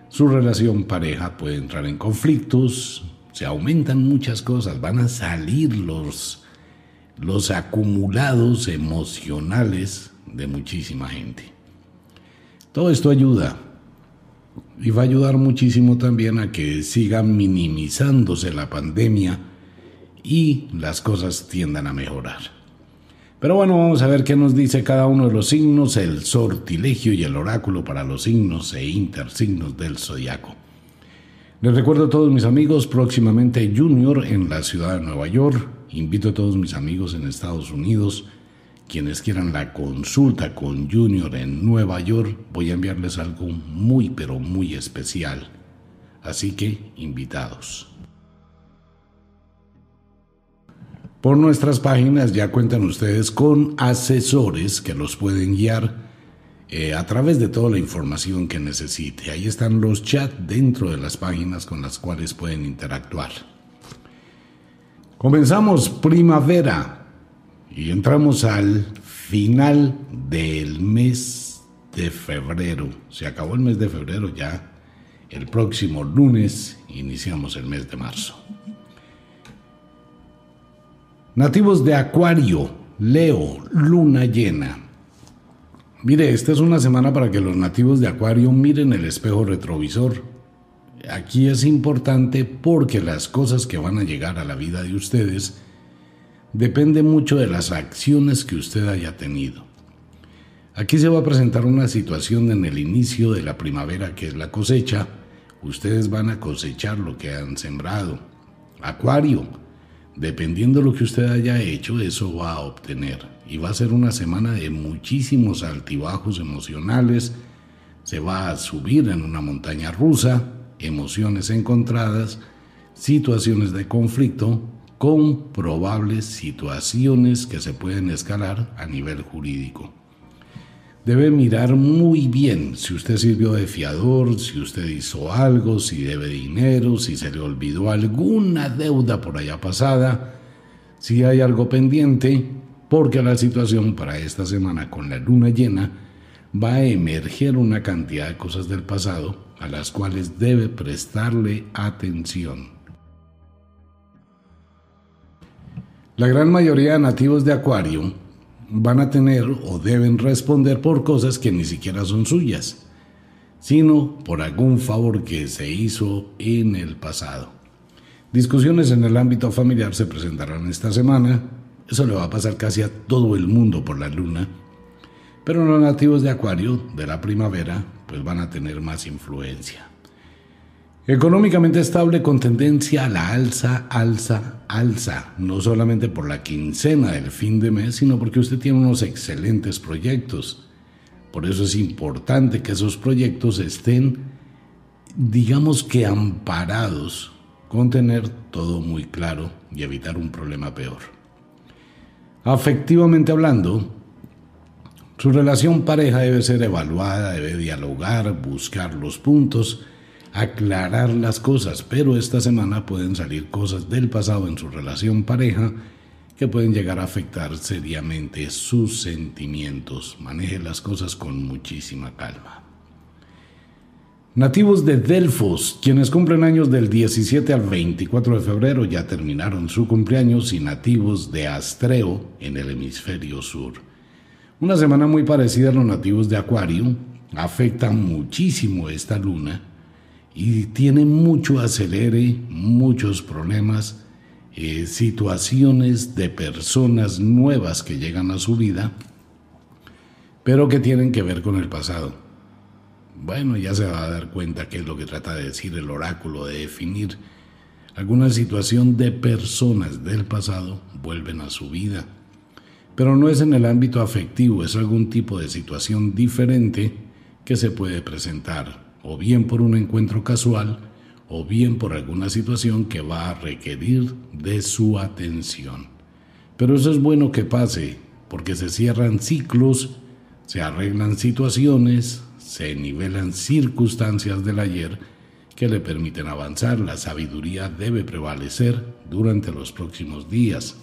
su relación pareja puede entrar en conflictos, se aumentan muchas cosas, van a salir los, los acumulados emocionales de muchísima gente. Todo esto ayuda y va a ayudar muchísimo también a que siga minimizándose la pandemia y las cosas tiendan a mejorar. Pero bueno, vamos a ver qué nos dice cada uno de los signos, el sortilegio y el oráculo para los signos e intersignos del zodiaco. Les recuerdo a todos mis amigos, próximamente Junior en la ciudad de Nueva York. Invito a todos mis amigos en Estados Unidos, quienes quieran la consulta con Junior en Nueva York, voy a enviarles algo muy pero muy especial. Así que invitados. Por nuestras páginas ya cuentan ustedes con asesores que los pueden guiar eh, a través de toda la información que necesite. Ahí están los chats dentro de las páginas con las cuales pueden interactuar. Comenzamos primavera y entramos al final del mes de febrero. Se acabó el mes de febrero ya. El próximo lunes iniciamos el mes de marzo. Nativos de Acuario, Leo, Luna llena. Mire, esta es una semana para que los nativos de Acuario miren el espejo retrovisor. Aquí es importante porque las cosas que van a llegar a la vida de ustedes dependen mucho de las acciones que usted haya tenido. Aquí se va a presentar una situación en el inicio de la primavera que es la cosecha. Ustedes van a cosechar lo que han sembrado. Acuario, Dependiendo de lo que usted haya hecho, eso va a obtener. Y va a ser una semana de muchísimos altibajos emocionales. Se va a subir en una montaña rusa, emociones encontradas, situaciones de conflicto con probables situaciones que se pueden escalar a nivel jurídico. Debe mirar muy bien si usted sirvió de fiador, si usted hizo algo, si debe dinero, si se le olvidó alguna deuda por allá pasada, si hay algo pendiente, porque la situación para esta semana con la luna llena va a emerger una cantidad de cosas del pasado a las cuales debe prestarle atención. La gran mayoría de nativos de Acuario van a tener o deben responder por cosas que ni siquiera son suyas, sino por algún favor que se hizo en el pasado. Discusiones en el ámbito familiar se presentarán esta semana, eso le va a pasar casi a todo el mundo por la luna, pero los nativos de Acuario de la primavera pues van a tener más influencia. Económicamente estable con tendencia a la alza, alza, alza, no solamente por la quincena del fin de mes, sino porque usted tiene unos excelentes proyectos. Por eso es importante que esos proyectos estén, digamos que amparados, con tener todo muy claro y evitar un problema peor. Afectivamente hablando, su relación pareja debe ser evaluada, debe dialogar, buscar los puntos, aclarar las cosas, pero esta semana pueden salir cosas del pasado en su relación pareja que pueden llegar a afectar seriamente sus sentimientos. Maneje las cosas con muchísima calma. Nativos de Delfos, quienes cumplen años del 17 al 24 de febrero, ya terminaron su cumpleaños y nativos de Astreo en el hemisferio sur. Una semana muy parecida a los nativos de Acuario, afecta muchísimo esta luna y tiene mucho acelere, muchos problemas, eh, situaciones de personas nuevas que llegan a su vida, pero que tienen que ver con el pasado. Bueno, ya se va a dar cuenta qué es lo que trata de decir el oráculo, de definir alguna situación de personas del pasado vuelven a su vida. Pero no es en el ámbito afectivo, es algún tipo de situación diferente que se puede presentar o bien por un encuentro casual, o bien por alguna situación que va a requerir de su atención. Pero eso es bueno que pase, porque se cierran ciclos, se arreglan situaciones, se nivelan circunstancias del ayer que le permiten avanzar. La sabiduría debe prevalecer durante los próximos días.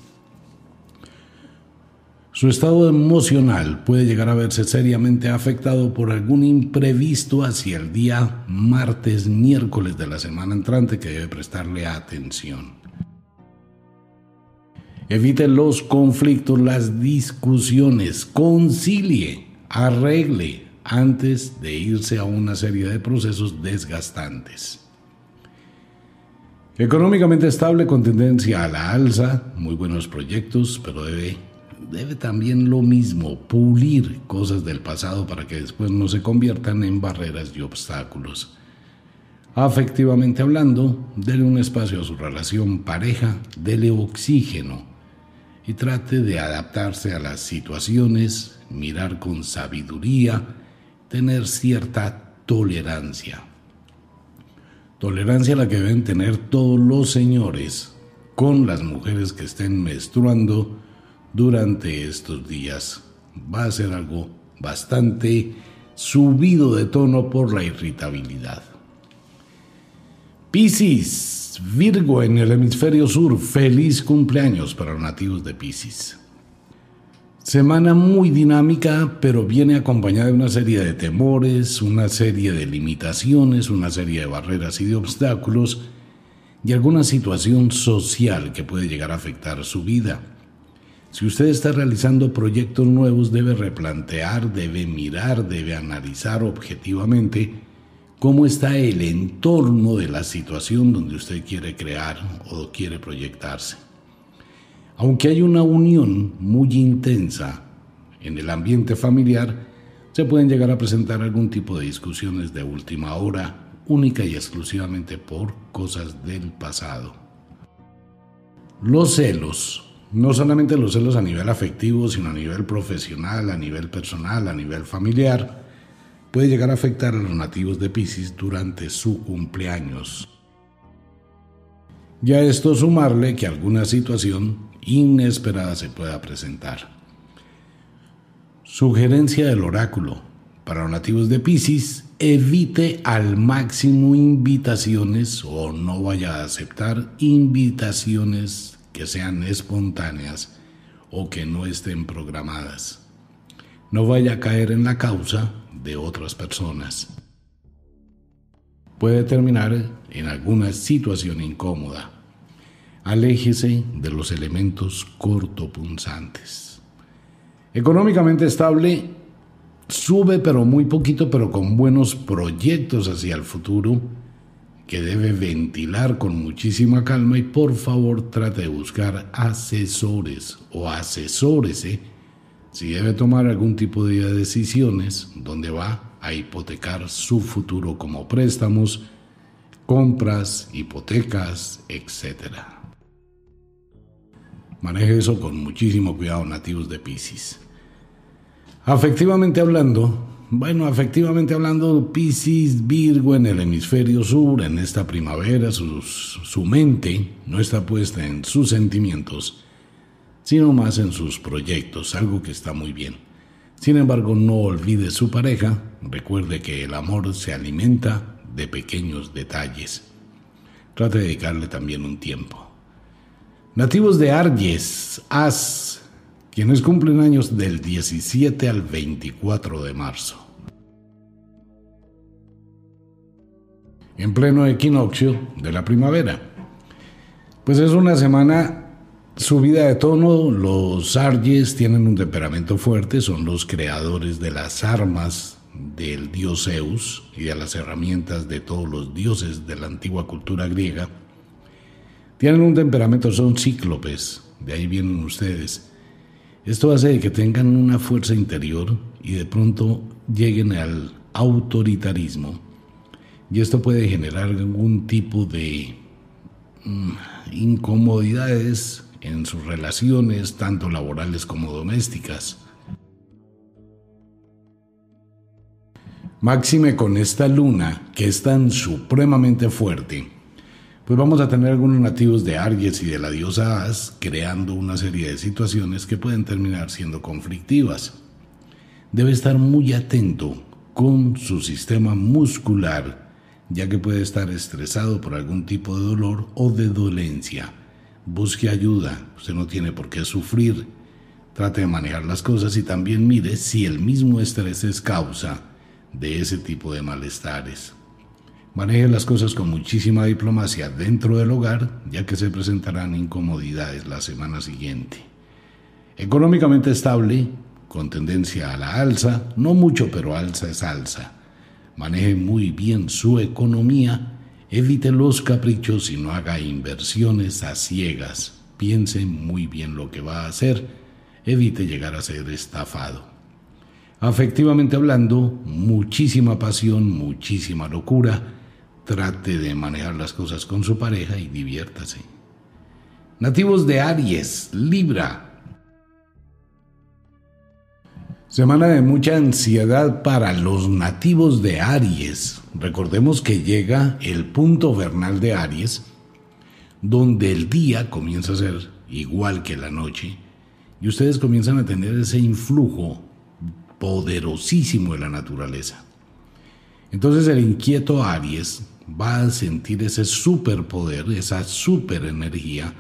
Su estado emocional puede llegar a verse seriamente afectado por algún imprevisto hacia el día martes, miércoles de la semana entrante que debe prestarle atención. Evite los conflictos, las discusiones, concilie, arregle antes de irse a una serie de procesos desgastantes. Económicamente estable con tendencia a la alza, muy buenos proyectos, pero debe debe también lo mismo, pulir cosas del pasado para que después no se conviertan en barreras y obstáculos. Afectivamente hablando, dele un espacio a su relación pareja, dele oxígeno y trate de adaptarse a las situaciones, mirar con sabiduría, tener cierta tolerancia. Tolerancia la que deben tener todos los señores con las mujeres que estén menstruando, durante estos días. Va a ser algo bastante subido de tono por la irritabilidad. Piscis, Virgo en el hemisferio sur, feliz cumpleaños para los nativos de Piscis. Semana muy dinámica, pero viene acompañada de una serie de temores, una serie de limitaciones, una serie de barreras y de obstáculos y alguna situación social que puede llegar a afectar su vida. Si usted está realizando proyectos nuevos, debe replantear, debe mirar, debe analizar objetivamente cómo está el entorno de la situación donde usted quiere crear o quiere proyectarse. Aunque hay una unión muy intensa en el ambiente familiar, se pueden llegar a presentar algún tipo de discusiones de última hora, única y exclusivamente por cosas del pasado. Los celos no solamente los celos a nivel afectivo, sino a nivel profesional, a nivel personal, a nivel familiar, puede llegar a afectar a los nativos de Pisces durante su cumpleaños. Ya esto sumarle que alguna situación inesperada se pueda presentar. Sugerencia del oráculo. Para los nativos de Pisces, evite al máximo invitaciones o no vaya a aceptar invitaciones que sean espontáneas o que no estén programadas. No vaya a caer en la causa de otras personas. Puede terminar en alguna situación incómoda. Aléjese de los elementos cortopunzantes. Económicamente estable, sube pero muy poquito, pero con buenos proyectos hacia el futuro que debe ventilar con muchísima calma y por favor trate de buscar asesores o asesórese si debe tomar algún tipo de decisiones donde va a hipotecar su futuro como préstamos, compras, hipotecas, etc. Maneje eso con muchísimo cuidado nativos de Pisces. Afectivamente hablando, bueno, efectivamente hablando, Pisces, Virgo en el hemisferio sur, en esta primavera, su mente no está puesta en sus sentimientos, sino más en sus proyectos, algo que está muy bien. Sin embargo, no olvide su pareja, recuerde que el amor se alimenta de pequeños detalles. Trate de dedicarle también un tiempo. Nativos de Arges, As, quienes cumplen años del 17 al 24 de marzo. En pleno equinoccio de la primavera. Pues es una semana subida de tono, los Arges tienen un temperamento fuerte, son los creadores de las armas del dios Zeus y de las herramientas de todos los dioses de la antigua cultura griega. Tienen un temperamento, son cíclopes, de ahí vienen ustedes. Esto hace que tengan una fuerza interior y de pronto lleguen al autoritarismo. Y esto puede generar algún tipo de mm, incomodidades en sus relaciones, tanto laborales como domésticas. Máxime con esta luna, que es tan supremamente fuerte, pues vamos a tener algunos nativos de Aries y de la diosa As creando una serie de situaciones que pueden terminar siendo conflictivas. Debe estar muy atento con su sistema muscular, ya que puede estar estresado por algún tipo de dolor o de dolencia. Busque ayuda, usted no tiene por qué sufrir. Trate de manejar las cosas y también mire si el mismo estrés es causa de ese tipo de malestares. Maneje las cosas con muchísima diplomacia dentro del hogar, ya que se presentarán incomodidades la semana siguiente. Económicamente estable, con tendencia a la alza, no mucho, pero alza es alza. Maneje muy bien su economía, evite los caprichos y no haga inversiones a ciegas. Piense muy bien lo que va a hacer, evite llegar a ser estafado. Afectivamente hablando, muchísima pasión, muchísima locura, Trate de manejar las cosas con su pareja y diviértase. Nativos de Aries, Libra. Semana de mucha ansiedad para los nativos de Aries. Recordemos que llega el punto vernal de Aries, donde el día comienza a ser igual que la noche, y ustedes comienzan a tener ese influjo poderosísimo de la naturaleza. Entonces el inquieto Aries va a sentir ese superpoder, esa superenergía,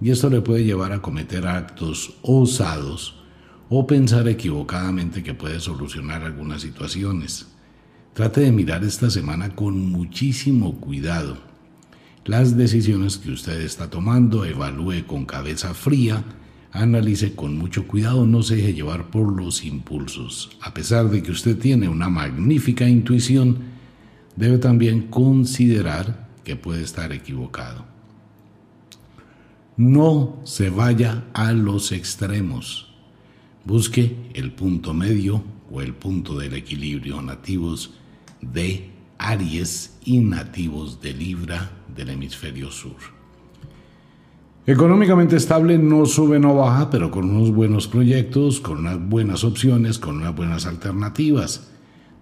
y esto le puede llevar a cometer actos osados o pensar equivocadamente que puede solucionar algunas situaciones. Trate de mirar esta semana con muchísimo cuidado. Las decisiones que usted está tomando, evalúe con cabeza fría, analice con mucho cuidado, no se deje llevar por los impulsos. A pesar de que usted tiene una magnífica intuición, debe también considerar que puede estar equivocado. No se vaya a los extremos. Busque el punto medio o el punto del equilibrio nativos de Aries y nativos de Libra del hemisferio sur. Económicamente estable, no sube, no baja, pero con unos buenos proyectos, con unas buenas opciones, con unas buenas alternativas.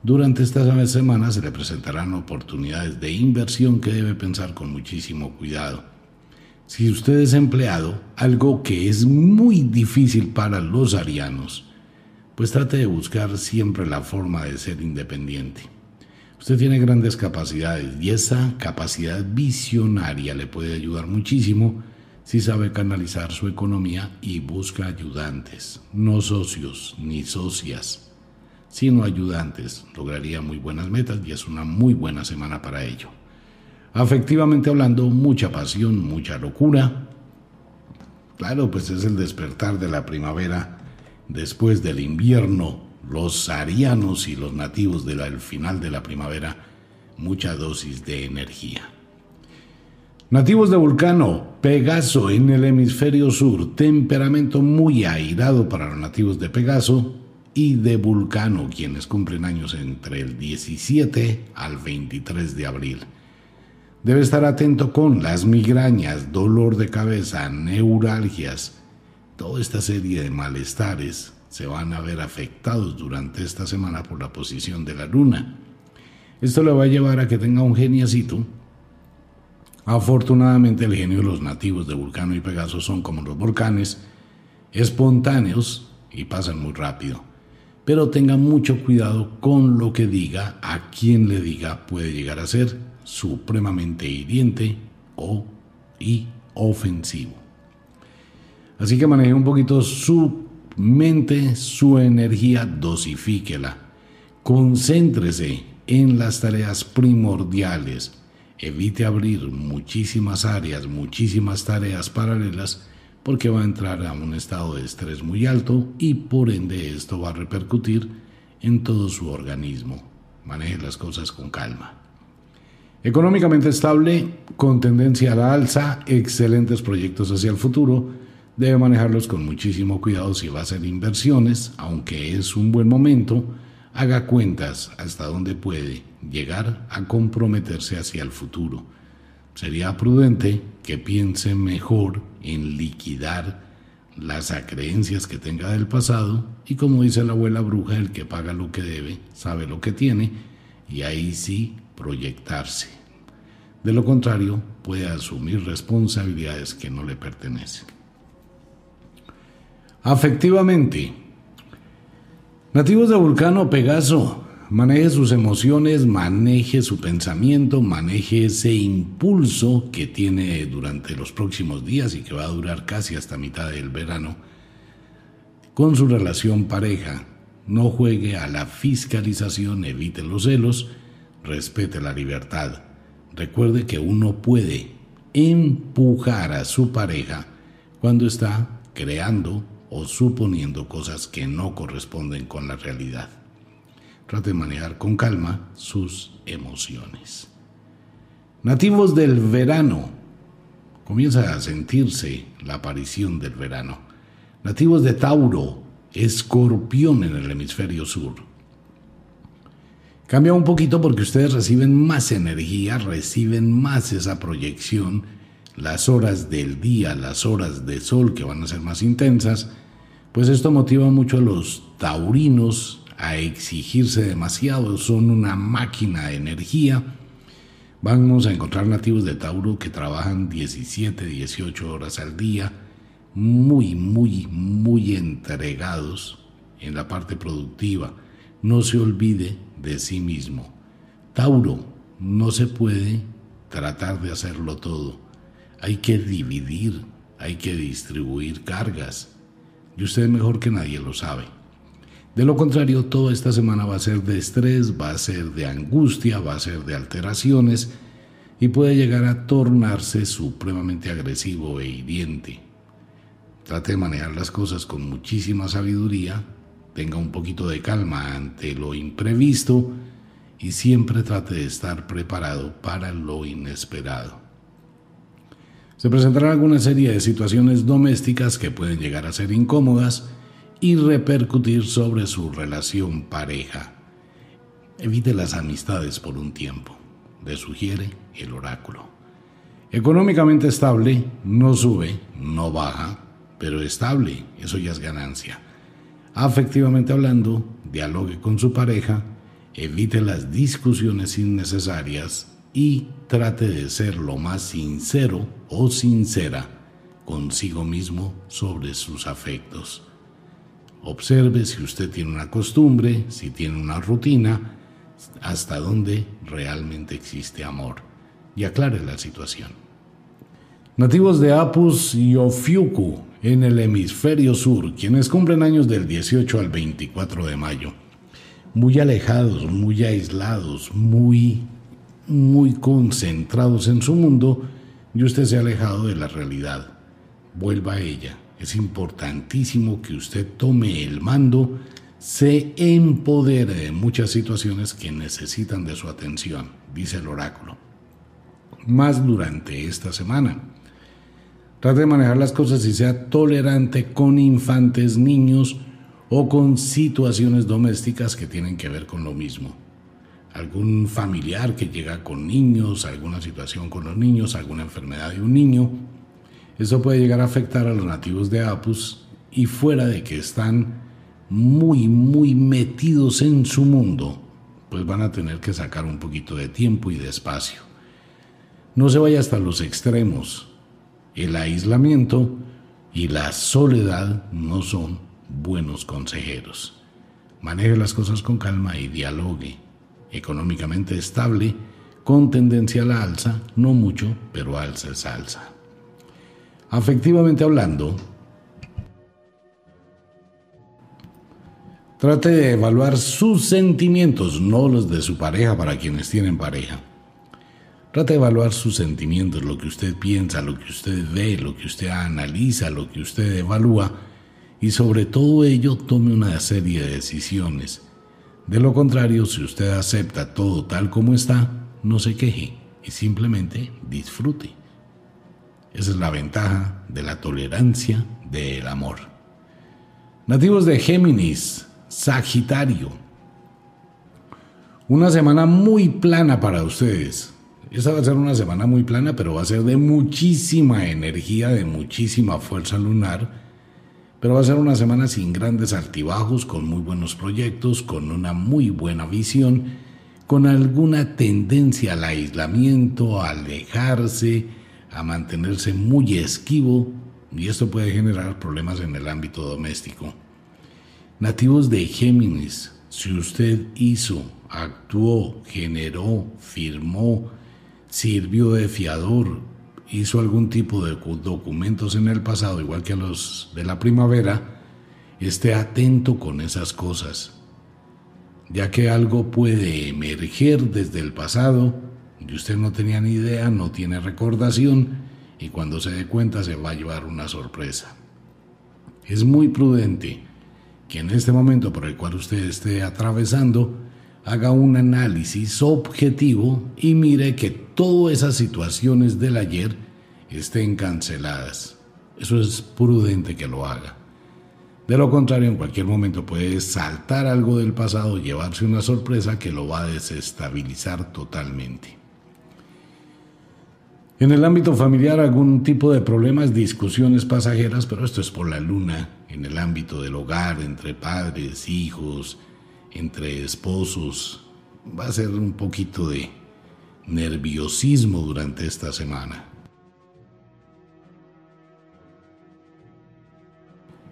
Durante estas semanas se le presentarán oportunidades de inversión que debe pensar con muchísimo cuidado. Si usted es empleado, algo que es muy difícil para los arianos, pues trate de buscar siempre la forma de ser independiente. Usted tiene grandes capacidades y esa capacidad visionaria le puede ayudar muchísimo si sabe canalizar su economía y busca ayudantes, no socios ni socias, sino ayudantes. Lograría muy buenas metas y es una muy buena semana para ello. Afectivamente hablando, mucha pasión, mucha locura. Claro, pues es el despertar de la primavera después del invierno los arianos y los nativos del final de la primavera mucha dosis de energía. Nativos de Vulcano, Pegaso en el hemisferio sur, temperamento muy airado para los nativos de Pegaso y de Vulcano, quienes cumplen años entre el 17 al 23 de abril. Debe estar atento con las migrañas, dolor de cabeza, neuralgias, toda esta serie de malestares se van a ver afectados durante esta semana por la posición de la luna. Esto le va a llevar a que tenga un geniacito. Afortunadamente el genio de los nativos de Vulcano y Pegaso son como los volcanes, espontáneos y pasan muy rápido. Pero tenga mucho cuidado con lo que diga, a quien le diga puede llegar a ser supremamente hiriente o y ofensivo. Así que maneje un poquito su mente su energía, dosifíquela. Concéntrese en las tareas primordiales. Evite abrir muchísimas áreas, muchísimas tareas paralelas, porque va a entrar a un estado de estrés muy alto y por ende esto va a repercutir en todo su organismo. Maneje las cosas con calma. Económicamente estable, con tendencia a la alza, excelentes proyectos hacia el futuro, debe manejarlos con muchísimo cuidado si va a hacer inversiones, aunque es un buen momento, haga cuentas hasta dónde puede llegar a comprometerse hacia el futuro. Sería prudente que piense mejor en liquidar las acreencias que tenga del pasado y como dice la abuela bruja, el que paga lo que debe sabe lo que tiene y ahí sí proyectarse. De lo contrario, puede asumir responsabilidades que no le pertenecen. Afectivamente. Nativos de Vulcano, Pegaso, maneje sus emociones, maneje su pensamiento, maneje ese impulso que tiene durante los próximos días y que va a durar casi hasta mitad del verano con su relación pareja. No juegue a la fiscalización, evite los celos, respete la libertad. Recuerde que uno puede empujar a su pareja cuando está creando o suponiendo cosas que no corresponden con la realidad. Trate de manejar con calma sus emociones. Nativos del verano. Comienza a sentirse la aparición del verano. Nativos de Tauro, escorpión en el hemisferio sur. Cambia un poquito porque ustedes reciben más energía, reciben más esa proyección, las horas del día, las horas de sol que van a ser más intensas, pues esto motiva mucho a los taurinos a exigirse demasiado, son una máquina de energía. Vamos a encontrar nativos de Tauro que trabajan 17, 18 horas al día, muy, muy, muy entregados en la parte productiva. No se olvide de sí mismo. Tauro, no se puede tratar de hacerlo todo. Hay que dividir, hay que distribuir cargas y usted mejor que nadie lo sabe. De lo contrario, toda esta semana va a ser de estrés, va a ser de angustia, va a ser de alteraciones y puede llegar a tornarse supremamente agresivo e hiriente. Trate de manejar las cosas con muchísima sabiduría, tenga un poquito de calma ante lo imprevisto y siempre trate de estar preparado para lo inesperado. Se presentarán alguna serie de situaciones domésticas que pueden llegar a ser incómodas y repercutir sobre su relación pareja. Evite las amistades por un tiempo, le sugiere el oráculo. Económicamente estable, no sube, no baja, pero estable, eso ya es ganancia. Afectivamente hablando, dialogue con su pareja, evite las discusiones innecesarias y trate de ser lo más sincero o sincera consigo mismo sobre sus afectos. Observe si usted tiene una costumbre, si tiene una rutina, hasta dónde realmente existe amor y aclare la situación. Nativos de Apus y Ofiuku en el hemisferio sur, quienes cumplen años del 18 al 24 de mayo, muy alejados, muy aislados, muy muy concentrados en su mundo y usted se ha alejado de la realidad. Vuelva a ella. Es importantísimo que usted tome el mando, se empodere de muchas situaciones que necesitan de su atención, dice el oráculo. Más durante esta semana. Trate de manejar las cosas y sea tolerante con infantes, niños o con situaciones domésticas que tienen que ver con lo mismo algún familiar que llega con niños, alguna situación con los niños, alguna enfermedad de un niño. Eso puede llegar a afectar a los nativos de Apus y fuera de que están muy, muy metidos en su mundo, pues van a tener que sacar un poquito de tiempo y de espacio. No se vaya hasta los extremos. El aislamiento y la soledad no son buenos consejeros. Maneje las cosas con calma y dialogue económicamente estable, con tendencia a la alza, no mucho, pero alza es alza. Afectivamente hablando, trate de evaluar sus sentimientos, no los de su pareja para quienes tienen pareja. Trate de evaluar sus sentimientos, lo que usted piensa, lo que usted ve, lo que usted analiza, lo que usted evalúa y sobre todo ello tome una serie de decisiones de lo contrario, si usted acepta todo tal como está, no se queje y simplemente disfrute. Esa es la ventaja de la tolerancia del amor. Nativos de Géminis, Sagitario. Una semana muy plana para ustedes. Esta va a ser una semana muy plana, pero va a ser de muchísima energía, de muchísima fuerza lunar pero va a ser una semana sin grandes altibajos, con muy buenos proyectos, con una muy buena visión, con alguna tendencia al aislamiento, a alejarse, a mantenerse muy esquivo, y esto puede generar problemas en el ámbito doméstico. Nativos de Géminis, si usted hizo, actuó, generó, firmó, sirvió de fiador, hizo algún tipo de documentos en el pasado, igual que los de la primavera, esté atento con esas cosas, ya que algo puede emerger desde el pasado y usted no tenía ni idea, no tiene recordación y cuando se dé cuenta se va a llevar una sorpresa. Es muy prudente que en este momento por el cual usted esté atravesando, haga un análisis objetivo y mire que todas esas situaciones del ayer estén canceladas. Eso es prudente que lo haga. De lo contrario, en cualquier momento puede saltar algo del pasado, llevarse una sorpresa que lo va a desestabilizar totalmente. En el ámbito familiar, algún tipo de problemas, discusiones pasajeras, pero esto es por la luna, en el ámbito del hogar, entre padres, hijos, entre esposos. Va a ser un poquito de nerviosismo durante esta semana.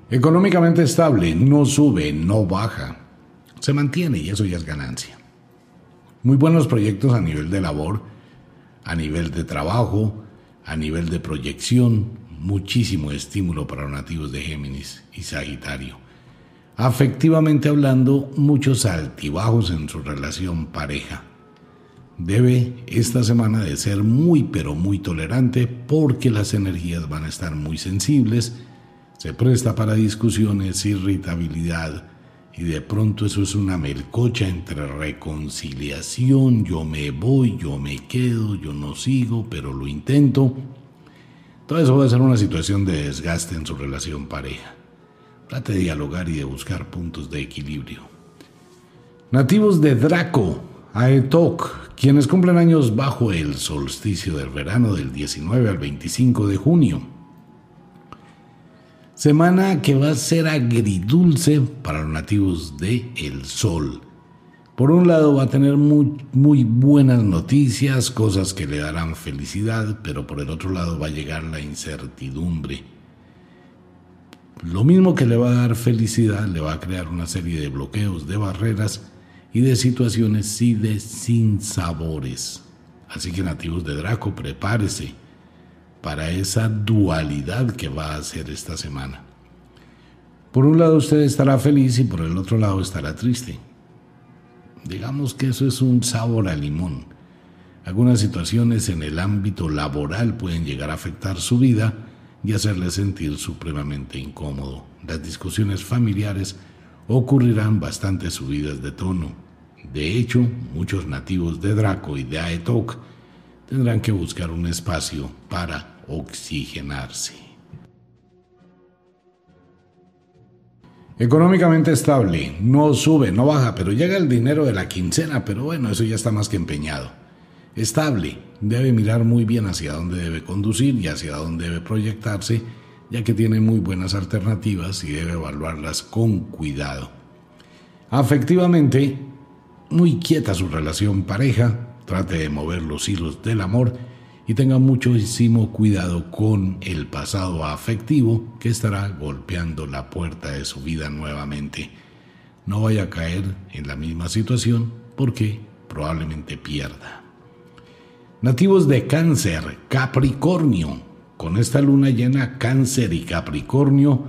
Económicamente estable, no sube, no baja. Se mantiene y eso ya es ganancia. Muy buenos proyectos a nivel de labor, a nivel de trabajo, a nivel de proyección, muchísimo estímulo para los nativos de Géminis y Sagitario. Afectivamente hablando, muchos altibajos en su relación pareja. Debe esta semana de ser muy pero muy tolerante porque las energías van a estar muy sensibles, se presta para discusiones, irritabilidad y de pronto eso es una melcocha entre reconciliación, yo me voy, yo me quedo, yo no sigo, pero lo intento. Todo eso va a ser una situación de desgaste en su relación pareja. Trate de dialogar y de buscar puntos de equilibrio. Nativos de Draco, Aetok, quienes cumplen años bajo el solsticio del verano del 19 al 25 de junio. Semana que va a ser agridulce para los nativos de El Sol. Por un lado va a tener muy, muy buenas noticias, cosas que le darán felicidad, pero por el otro lado va a llegar la incertidumbre lo mismo que le va a dar felicidad, le va a crear una serie de bloqueos, de barreras y de situaciones y de sinsabores. Así que nativos de Draco, prepárese para esa dualidad que va a hacer esta semana. Por un lado usted estará feliz y por el otro lado estará triste. Digamos que eso es un sabor a limón. Algunas situaciones en el ámbito laboral pueden llegar a afectar su vida y hacerle sentir supremamente incómodo. Las discusiones familiares ocurrirán bastante subidas de tono. De hecho, muchos nativos de Draco y de Aetok tendrán que buscar un espacio para oxigenarse. Económicamente estable, no sube, no baja, pero llega el dinero de la quincena, pero bueno, eso ya está más que empeñado. Estable, debe mirar muy bien hacia dónde debe conducir y hacia dónde debe proyectarse, ya que tiene muy buenas alternativas y debe evaluarlas con cuidado. Afectivamente, muy quieta su relación pareja, Trate de mover los hilos del amor y tenga muchísimo cuidado con el pasado afectivo que estará golpeando la puerta de su vida nuevamente. No vaya a caer en la misma situación porque probablemente pierda. Nativos de cáncer, Capricornio. Con esta luna llena, cáncer y Capricornio,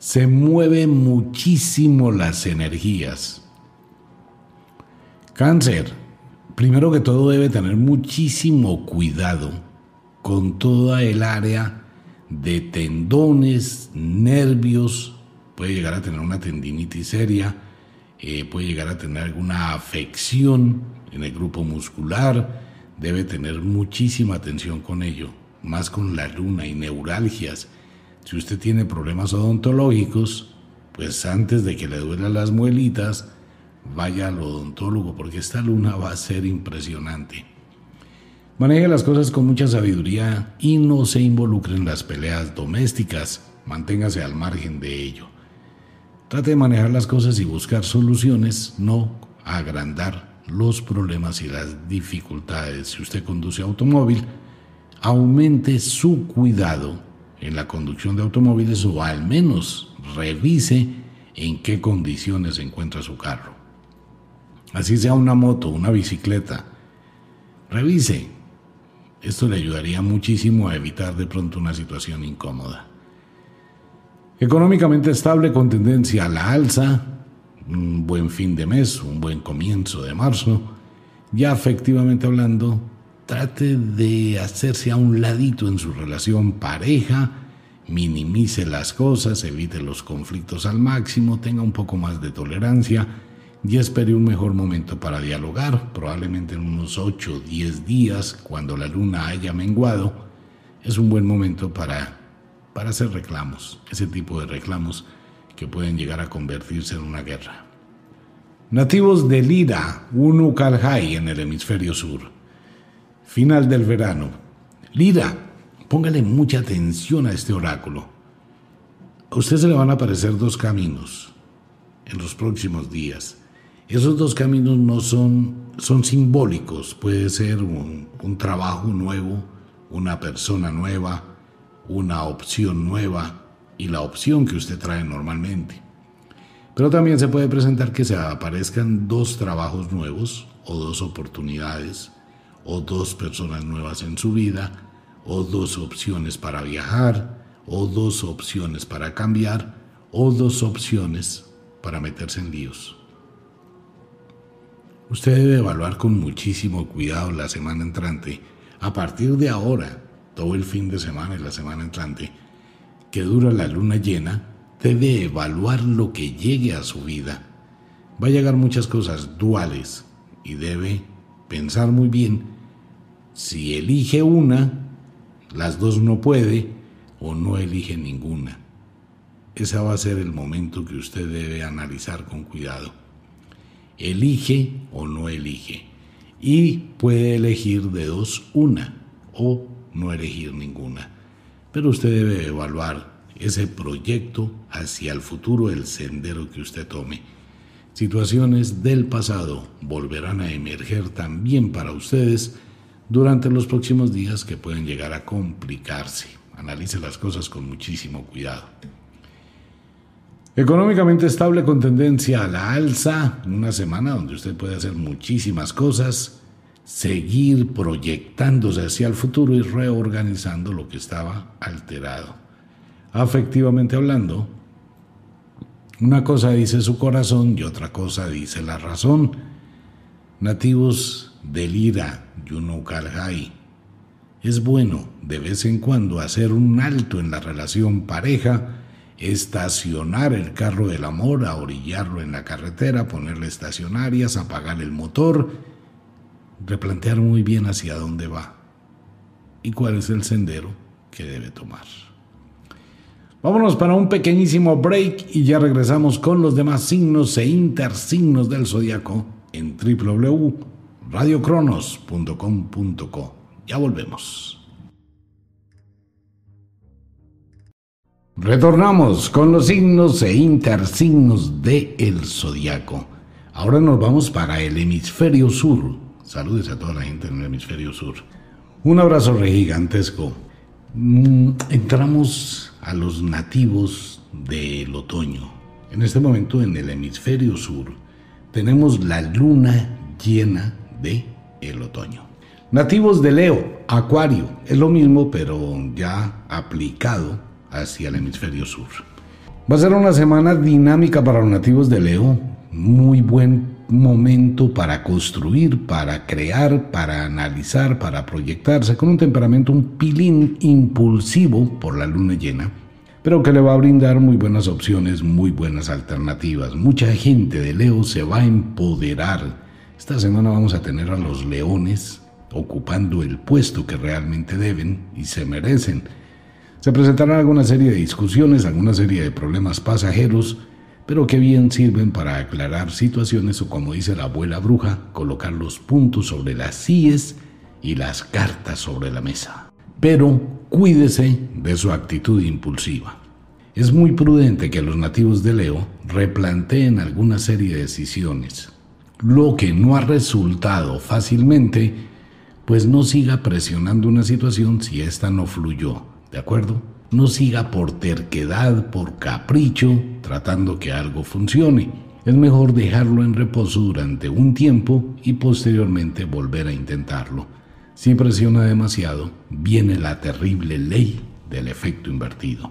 se mueven muchísimo las energías. Cáncer, primero que todo debe tener muchísimo cuidado con toda el área de tendones, nervios, puede llegar a tener una tendinitis seria, eh, puede llegar a tener alguna afección en el grupo muscular, debe tener muchísima atención con ello, más con la luna y neuralgias. Si usted tiene problemas odontológicos, pues antes de que le duelan las muelitas, vaya al odontólogo porque esta luna va a ser impresionante. Maneje las cosas con mucha sabiduría y no se involucre en las peleas domésticas. Manténgase al margen de ello. Trate de manejar las cosas y buscar soluciones, no agrandar los problemas y las dificultades. Si usted conduce automóvil, aumente su cuidado en la conducción de automóviles o al menos revise en qué condiciones se encuentra su carro así sea una moto, una bicicleta, revise. Esto le ayudaría muchísimo a evitar de pronto una situación incómoda. Económicamente estable con tendencia a la alza, un buen fin de mes, un buen comienzo de marzo, ya efectivamente hablando, trate de hacerse a un ladito en su relación pareja, minimice las cosas, evite los conflictos al máximo, tenga un poco más de tolerancia, y espere un mejor momento para dialogar, probablemente en unos 8 o 10 días, cuando la luna haya menguado, es un buen momento para, para hacer reclamos, ese tipo de reclamos que pueden llegar a convertirse en una guerra. Nativos de Lira, Unukalhai en el hemisferio sur. Final del verano. Lira, póngale mucha atención a este oráculo. A usted se le van a aparecer dos caminos en los próximos días. Esos dos caminos no son, son simbólicos, puede ser un, un trabajo nuevo, una persona nueva, una opción nueva y la opción que usted trae normalmente. Pero también se puede presentar que se aparezcan dos trabajos nuevos o dos oportunidades o dos personas nuevas en su vida o dos opciones para viajar o dos opciones para cambiar o dos opciones para meterse en líos. Usted debe evaluar con muchísimo cuidado la semana entrante, a partir de ahora, todo el fin de semana y la semana entrante, que dura la luna llena, debe evaluar lo que llegue a su vida. Va a llegar muchas cosas duales y debe pensar muy bien si elige una, las dos no puede o no elige ninguna. Ese va a ser el momento que usted debe analizar con cuidado elige o no elige. Y puede elegir de dos una o no elegir ninguna. Pero usted debe evaluar ese proyecto hacia el futuro, el sendero que usted tome. Situaciones del pasado volverán a emerger también para ustedes durante los próximos días que pueden llegar a complicarse. Analice las cosas con muchísimo cuidado. Económicamente estable con tendencia a la alza, una semana donde usted puede hacer muchísimas cosas, seguir proyectándose hacia el futuro y reorganizando lo que estaba alterado. Afectivamente hablando, una cosa dice su corazón y otra cosa dice la razón. Nativos del Ira, Yunukalhai. Es bueno de vez en cuando hacer un alto en la relación pareja, estacionar el carro del amor, a orillarlo en la carretera, ponerle estacionarias, apagar el motor, replantear muy bien hacia dónde va y cuál es el sendero que debe tomar. Vámonos para un pequeñísimo break y ya regresamos con los demás signos e intersignos del zodiaco en www.radiocronos.com.co. Ya volvemos. Retornamos con los signos e intersignos de el zodiaco. Ahora nos vamos para el hemisferio sur. Saludes a toda la gente en el hemisferio sur. Un abrazo re gigantesco. Mm, entramos a los nativos del otoño. En este momento en el hemisferio sur tenemos la luna llena de el otoño. Nativos de Leo, Acuario, es lo mismo pero ya aplicado hacia el hemisferio sur. Va a ser una semana dinámica para los nativos de Leo, muy buen momento para construir, para crear, para analizar, para proyectarse, con un temperamento un pilín impulsivo por la luna llena, pero que le va a brindar muy buenas opciones, muy buenas alternativas. Mucha gente de Leo se va a empoderar. Esta semana vamos a tener a los leones ocupando el puesto que realmente deben y se merecen se presentarán alguna serie de discusiones, alguna serie de problemas pasajeros, pero que bien sirven para aclarar situaciones o, como dice la abuela bruja, colocar los puntos sobre las síes y las cartas sobre la mesa. Pero cuídese de su actitud impulsiva. Es muy prudente que los nativos de Leo replanteen alguna serie de decisiones. Lo que no ha resultado fácilmente, pues no siga presionando una situación si ésta no fluyó ¿De acuerdo? No siga por terquedad, por capricho, tratando que algo funcione. Es mejor dejarlo en reposo durante un tiempo y posteriormente volver a intentarlo. Si presiona demasiado, viene la terrible ley del efecto invertido.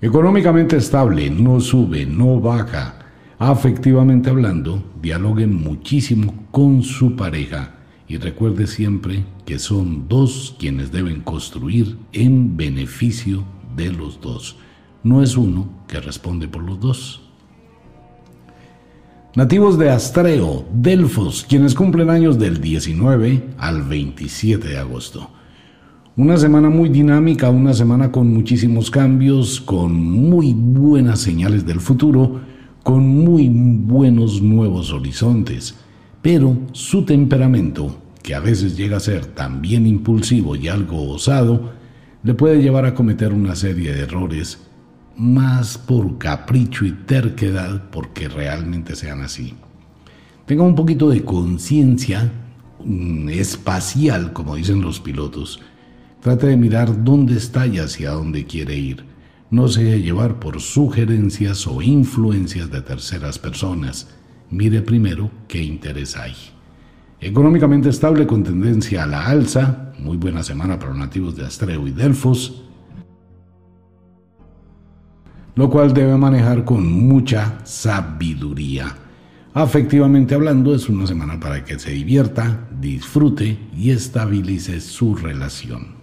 Económicamente estable, no sube, no baja. Afectivamente hablando, dialoguen muchísimo con su pareja y recuerde siempre que son dos quienes deben construir en beneficio de los dos. No es uno que responde por los dos. Nativos de Astreo, Delfos, quienes cumplen años del 19 al 27 de agosto. Una semana muy dinámica, una semana con muchísimos cambios, con muy buenas señales del futuro, con muy buenos nuevos horizontes, pero su temperamento que a veces llega a ser también impulsivo y algo osado, le puede llevar a cometer una serie de errores más por capricho y terquedad porque realmente sean así. Tenga un poquito de conciencia mm, espacial, como dicen los pilotos. Trate de mirar dónde está y hacia dónde quiere ir. No se llevar por sugerencias o influencias de terceras personas. Mire primero qué interés hay. Económicamente estable con tendencia a la alza, muy buena semana para los nativos de Astreo y Delfos, lo cual debe manejar con mucha sabiduría. Afectivamente hablando, es una semana para que se divierta, disfrute y estabilice su relación.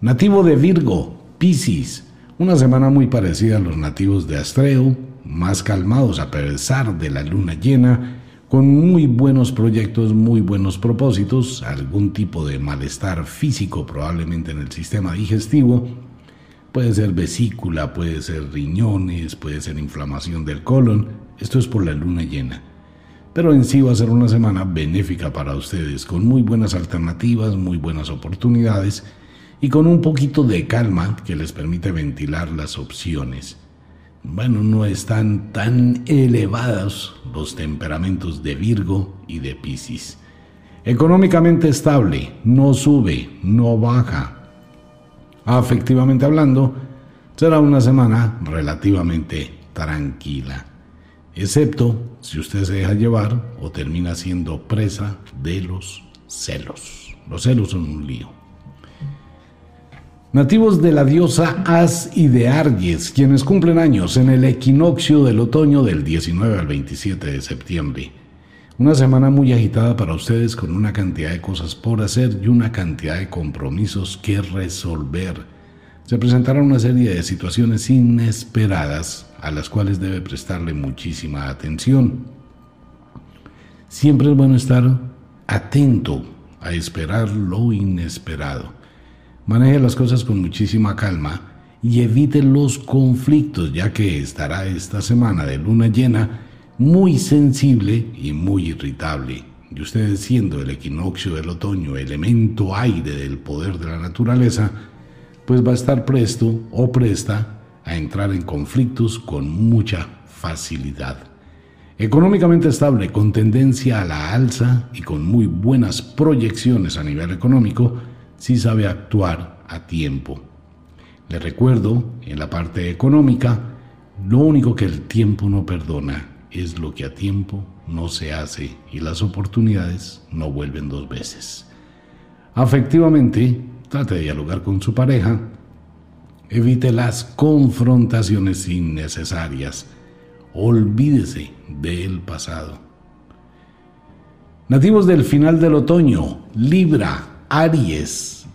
Nativo de Virgo, Piscis, una semana muy parecida a los nativos de Astreo, más calmados a pesar de la luna llena con muy buenos proyectos, muy buenos propósitos, algún tipo de malestar físico probablemente en el sistema digestivo, puede ser vesícula, puede ser riñones, puede ser inflamación del colon, esto es por la luna llena. Pero en sí va a ser una semana benéfica para ustedes, con muy buenas alternativas, muy buenas oportunidades y con un poquito de calma que les permite ventilar las opciones bueno, no están tan elevados los temperamentos de Virgo y de Piscis. Económicamente estable, no sube, no baja. Afectivamente hablando, será una semana relativamente tranquila, excepto si usted se deja llevar o termina siendo presa de los celos. Los celos son un lío. Nativos de la diosa As y de Arges, quienes cumplen años en el equinoccio del otoño del 19 al 27 de septiembre. Una semana muy agitada para ustedes con una cantidad de cosas por hacer y una cantidad de compromisos que resolver. Se presentará una serie de situaciones inesperadas a las cuales debe prestarle muchísima atención. Siempre es bueno estar atento a esperar lo inesperado. Maneje las cosas con muchísima calma y evite los conflictos, ya que estará esta semana de luna llena muy sensible y muy irritable. Y usted siendo el equinoccio del otoño, elemento aire del poder de la naturaleza, pues va a estar presto o presta a entrar en conflictos con mucha facilidad. Económicamente estable, con tendencia a la alza y con muy buenas proyecciones a nivel económico, si sabe actuar a tiempo. Le recuerdo, en la parte económica, lo único que el tiempo no perdona es lo que a tiempo no se hace y las oportunidades no vuelven dos veces. Afectivamente, trate de dialogar con su pareja, evite las confrontaciones innecesarias, olvídese del pasado. Nativos del final del otoño, Libra, Aries.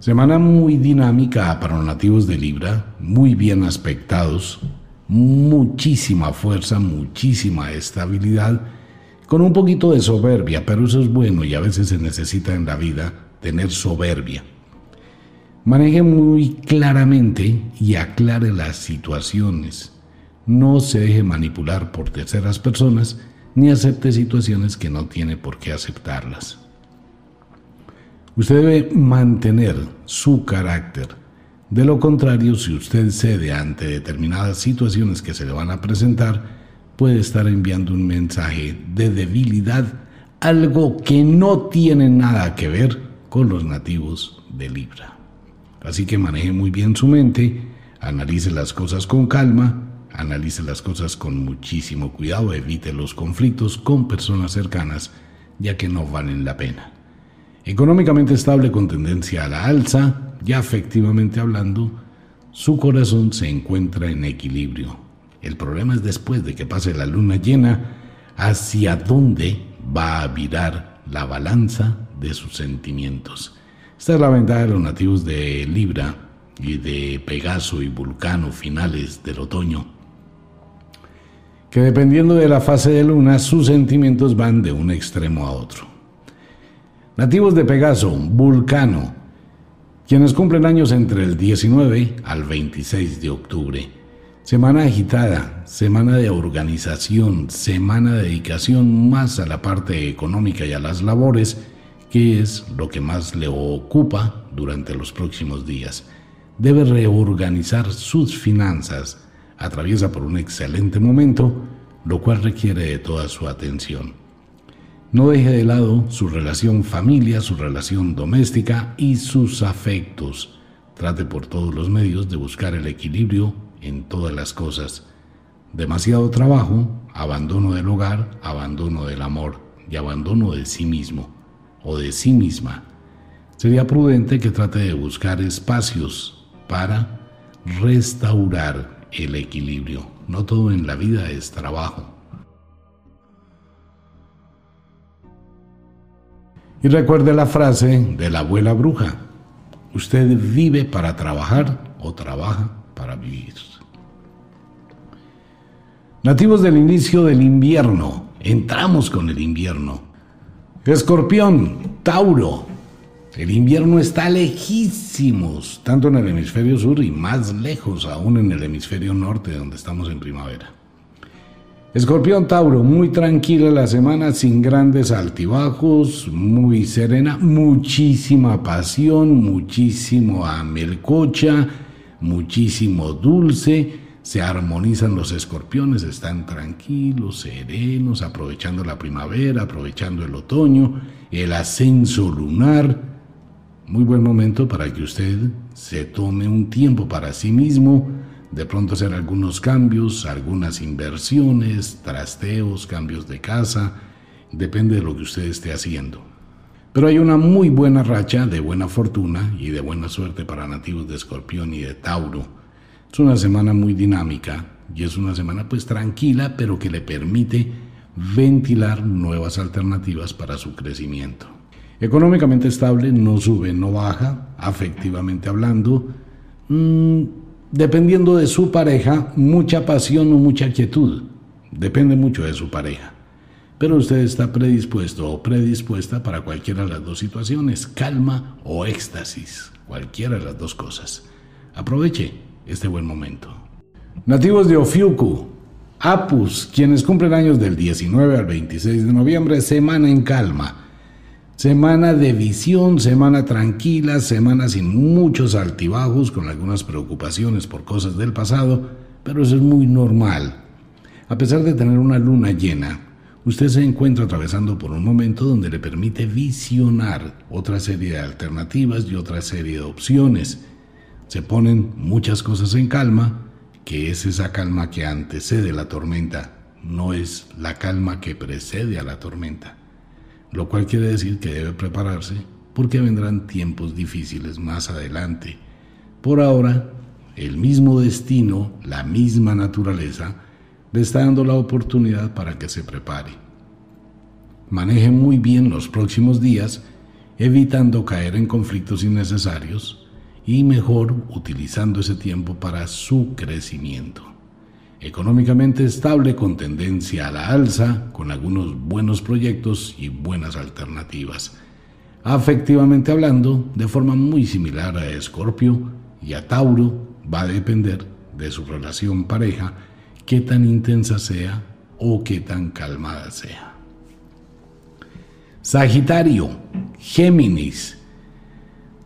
Semana muy dinámica para los nativos de Libra, muy bien aspectados, muchísima fuerza, muchísima estabilidad, con un poquito de soberbia, pero eso es bueno y a veces se necesita en la vida tener soberbia. Maneje muy claramente y aclare las situaciones. No se deje manipular por terceras personas ni acepte situaciones que no tiene por qué aceptarlas. Usted debe mantener su carácter, de lo contrario, si usted cede ante determinadas situaciones que se le van a presentar, puede estar enviando un mensaje de debilidad, algo que no tiene nada que ver con los nativos de Libra. Así que maneje muy bien su mente, analice las cosas con calma, analice las cosas con muchísimo cuidado, evite los conflictos con personas cercanas, ya que no valen la pena. Económicamente estable con tendencia a la alza, ya efectivamente hablando, su corazón se encuentra en equilibrio. El problema es después de que pase la luna llena, hacia dónde va a virar la balanza de sus sentimientos. Esta es la ventaja de los nativos de Libra y de Pegaso y Vulcano finales del otoño, que dependiendo de la fase de luna, sus sentimientos van de un extremo a otro. Nativos de Pegaso, Vulcano, quienes cumplen años entre el 19 al 26 de octubre. Semana agitada, semana de organización, semana de dedicación más a la parte económica y a las labores, que es lo que más le ocupa durante los próximos días. Debe reorganizar sus finanzas, atraviesa por un excelente momento, lo cual requiere de toda su atención. No deje de lado su relación familia, su relación doméstica y sus afectos. Trate por todos los medios de buscar el equilibrio en todas las cosas. Demasiado trabajo, abandono del hogar, abandono del amor y abandono de sí mismo o de sí misma. Sería prudente que trate de buscar espacios para restaurar el equilibrio. No todo en la vida es trabajo. Y recuerde la frase de la abuela bruja, usted vive para trabajar o trabaja para vivir. Nativos del inicio del invierno, entramos con el invierno. Escorpión, Tauro, el invierno está lejísimos, tanto en el hemisferio sur y más lejos aún en el hemisferio norte, donde estamos en primavera. Escorpión Tauro, muy tranquila la semana, sin grandes altibajos, muy serena, muchísima pasión, muchísimo amelcocha, muchísimo dulce. Se armonizan los escorpiones, están tranquilos, serenos, aprovechando la primavera, aprovechando el otoño, el ascenso lunar. Muy buen momento para que usted se tome un tiempo para sí mismo, de pronto hacer algunos cambios, algunas inversiones, trasteos, cambios de casa, depende de lo que usted esté haciendo. Pero hay una muy buena racha de buena fortuna y de buena suerte para nativos de Escorpión y de Tauro. Es una semana muy dinámica y es una semana pues tranquila, pero que le permite ventilar nuevas alternativas para su crecimiento. Económicamente estable, no sube, no baja, afectivamente hablando, mm, dependiendo de su pareja, mucha pasión o mucha quietud. Depende mucho de su pareja pero usted está predispuesto o predispuesta para cualquiera de las dos situaciones, calma o éxtasis, cualquiera de las dos cosas. Aproveche este buen momento. Nativos de Ofiuku, Apus, quienes cumplen años del 19 al 26 de noviembre, semana en calma. Semana de visión, semana tranquila, semana sin muchos altibajos, con algunas preocupaciones por cosas del pasado, pero eso es muy normal. A pesar de tener una luna llena, usted se encuentra atravesando por un momento donde le permite visionar otra serie de alternativas y otra serie de opciones. Se ponen muchas cosas en calma, que es esa calma que antecede la tormenta, no es la calma que precede a la tormenta. Lo cual quiere decir que debe prepararse porque vendrán tiempos difíciles más adelante. Por ahora, el mismo destino, la misma naturaleza, le está dando la oportunidad para que se prepare. Maneje muy bien los próximos días, evitando caer en conflictos innecesarios y mejor utilizando ese tiempo para su crecimiento. Económicamente estable con tendencia a la alza, con algunos buenos proyectos y buenas alternativas. Afectivamente hablando, de forma muy similar a Escorpio y a Tauro, va a depender de su relación pareja qué tan intensa sea o qué tan calmada sea. Sagitario, Géminis.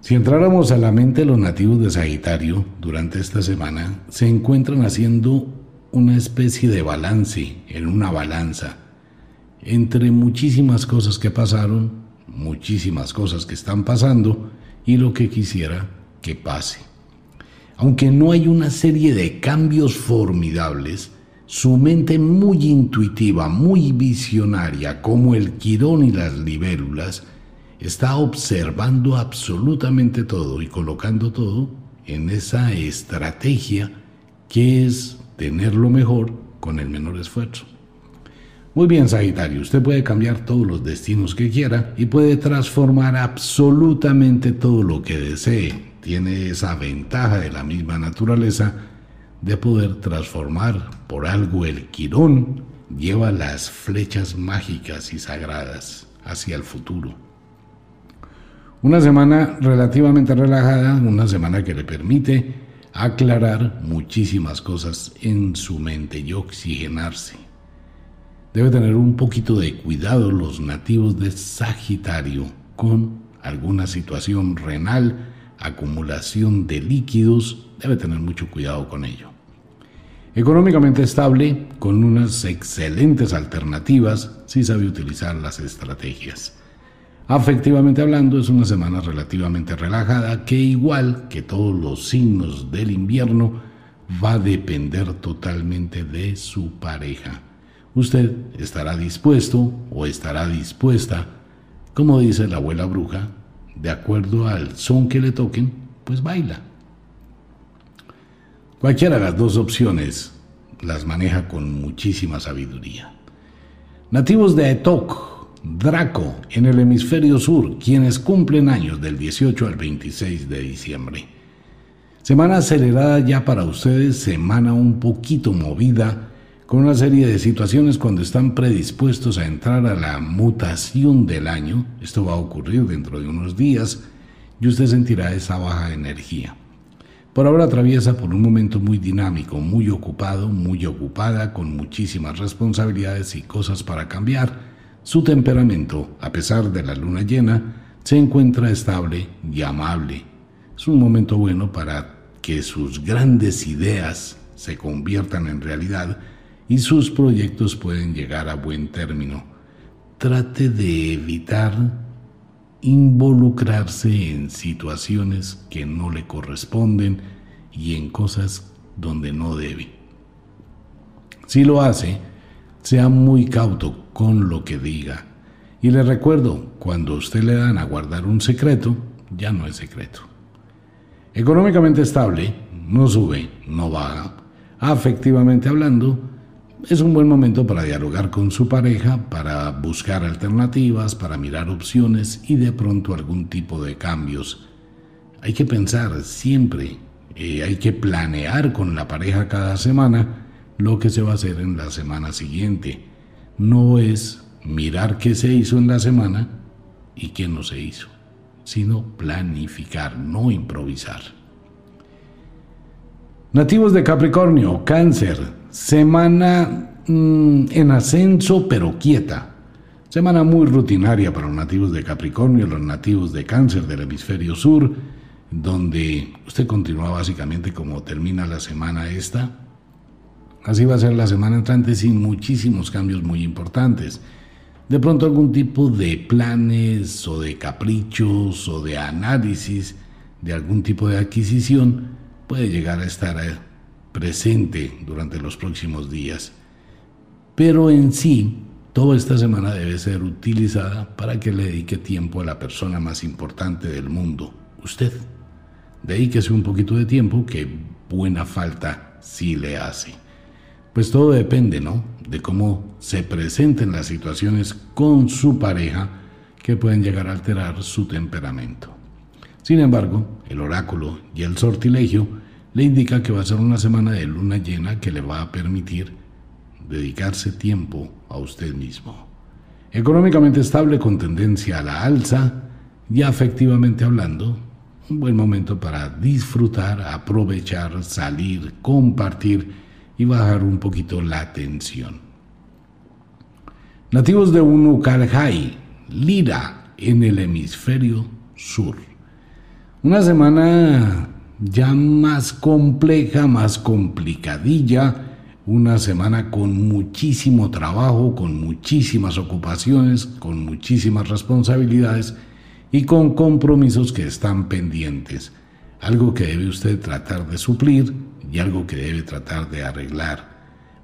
Si entráramos a la mente los nativos de Sagitario durante esta semana, se encuentran haciendo una especie de balance, en una balanza, entre muchísimas cosas que pasaron, muchísimas cosas que están pasando y lo que quisiera que pase. Aunque no hay una serie de cambios formidables, su mente muy intuitiva, muy visionaria, como el quirón y las libélulas, está observando absolutamente todo y colocando todo en esa estrategia que es tener lo mejor con el menor esfuerzo. Muy bien, Sagitario, usted puede cambiar todos los destinos que quiera y puede transformar absolutamente todo lo que desee tiene esa ventaja de la misma naturaleza de poder transformar por algo el quirón, lleva las flechas mágicas y sagradas hacia el futuro. Una semana relativamente relajada, una semana que le permite aclarar muchísimas cosas en su mente y oxigenarse. Debe tener un poquito de cuidado los nativos de Sagitario con alguna situación renal acumulación de líquidos, debe tener mucho cuidado con ello. Económicamente estable, con unas excelentes alternativas, si sabe utilizar las estrategias. Afectivamente hablando, es una semana relativamente relajada que igual que todos los signos del invierno, va a depender totalmente de su pareja. Usted estará dispuesto o estará dispuesta, como dice la abuela bruja, de acuerdo al son que le toquen, pues baila. Cualquiera de las dos opciones las maneja con muchísima sabiduría. Nativos de Etok, Draco, en el hemisferio sur, quienes cumplen años del 18 al 26 de diciembre. Semana acelerada ya para ustedes, semana un poquito movida con una serie de situaciones cuando están predispuestos a entrar a la mutación del año, esto va a ocurrir dentro de unos días, y usted sentirá esa baja energía. Por ahora atraviesa por un momento muy dinámico, muy ocupado, muy ocupada, con muchísimas responsabilidades y cosas para cambiar. Su temperamento, a pesar de la luna llena, se encuentra estable y amable. Es un momento bueno para que sus grandes ideas se conviertan en realidad y sus proyectos pueden llegar a buen término. Trate de evitar involucrarse en situaciones que no le corresponden y en cosas donde no debe. Si lo hace, sea muy cauto con lo que diga. Y le recuerdo, cuando usted le dan a guardar un secreto, ya no es secreto. Económicamente estable, no sube, no baja. Afectivamente hablando, es un buen momento para dialogar con su pareja, para buscar alternativas, para mirar opciones y de pronto algún tipo de cambios. Hay que pensar siempre, eh, hay que planear con la pareja cada semana lo que se va a hacer en la semana siguiente. No es mirar qué se hizo en la semana y qué no se hizo, sino planificar, no improvisar. Nativos de Capricornio, cáncer, semana mm, en ascenso pero quieta. Semana muy rutinaria para los nativos de Capricornio, los nativos de cáncer del hemisferio sur, donde usted continúa básicamente como termina la semana esta. Así va a ser la semana entrante sin muchísimos cambios muy importantes. De pronto algún tipo de planes o de caprichos o de análisis de algún tipo de adquisición puede llegar a estar eh, presente durante los próximos días. Pero en sí, toda esta semana debe ser utilizada para que le dedique tiempo a la persona más importante del mundo, usted. Dedíquese un poquito de tiempo que buena falta sí le hace. Pues todo depende, ¿no? De cómo se presenten las situaciones con su pareja que pueden llegar a alterar su temperamento. Sin embargo, el oráculo y el sortilegio le indica que va a ser una semana de luna llena que le va a permitir dedicarse tiempo a usted mismo. Económicamente estable con tendencia a la alza y afectivamente hablando, un buen momento para disfrutar, aprovechar, salir, compartir y bajar un poquito la tensión. Nativos de Unucarjay, Lira, en el hemisferio sur. Una semana ya más compleja, más complicadilla, una semana con muchísimo trabajo, con muchísimas ocupaciones, con muchísimas responsabilidades y con compromisos que están pendientes. Algo que debe usted tratar de suplir algo que debe tratar de arreglar.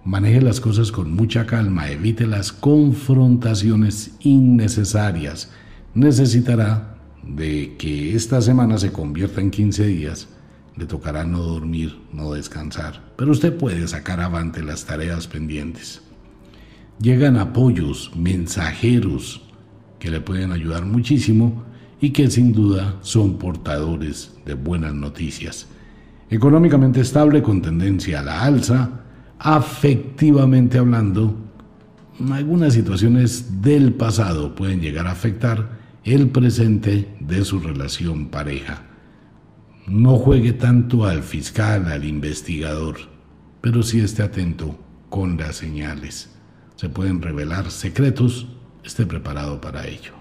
Maneje las cosas con mucha calma, evite las confrontaciones innecesarias. Necesitará de que esta semana se convierta en 15 días. Le tocará no dormir, no descansar, pero usted puede sacar avante las tareas pendientes. Llegan apoyos, mensajeros que le pueden ayudar muchísimo y que sin duda son portadores de buenas noticias. Económicamente estable con tendencia a la alza, afectivamente hablando, algunas situaciones del pasado pueden llegar a afectar el presente de su relación pareja. No juegue tanto al fiscal, al investigador, pero sí esté atento con las señales. Se pueden revelar secretos, esté preparado para ello.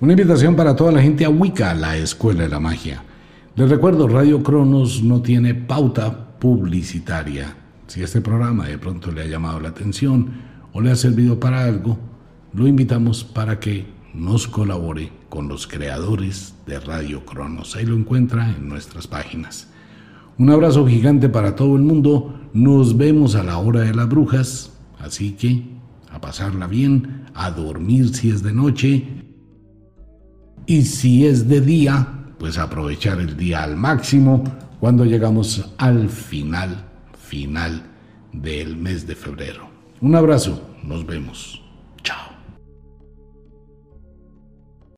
Una invitación para toda la gente a Wicca, la Escuela de la Magia. Les recuerdo, Radio Cronos no tiene pauta publicitaria. Si este programa de pronto le ha llamado la atención o le ha servido para algo, lo invitamos para que nos colabore con los creadores de Radio Cronos. Ahí lo encuentra en nuestras páginas. Un abrazo gigante para todo el mundo. Nos vemos a la hora de las brujas. Así que a pasarla bien, a dormir si es de noche. Y si es de día, pues aprovechar el día al máximo cuando llegamos al final, final del mes de febrero. Un abrazo, nos vemos. Chao.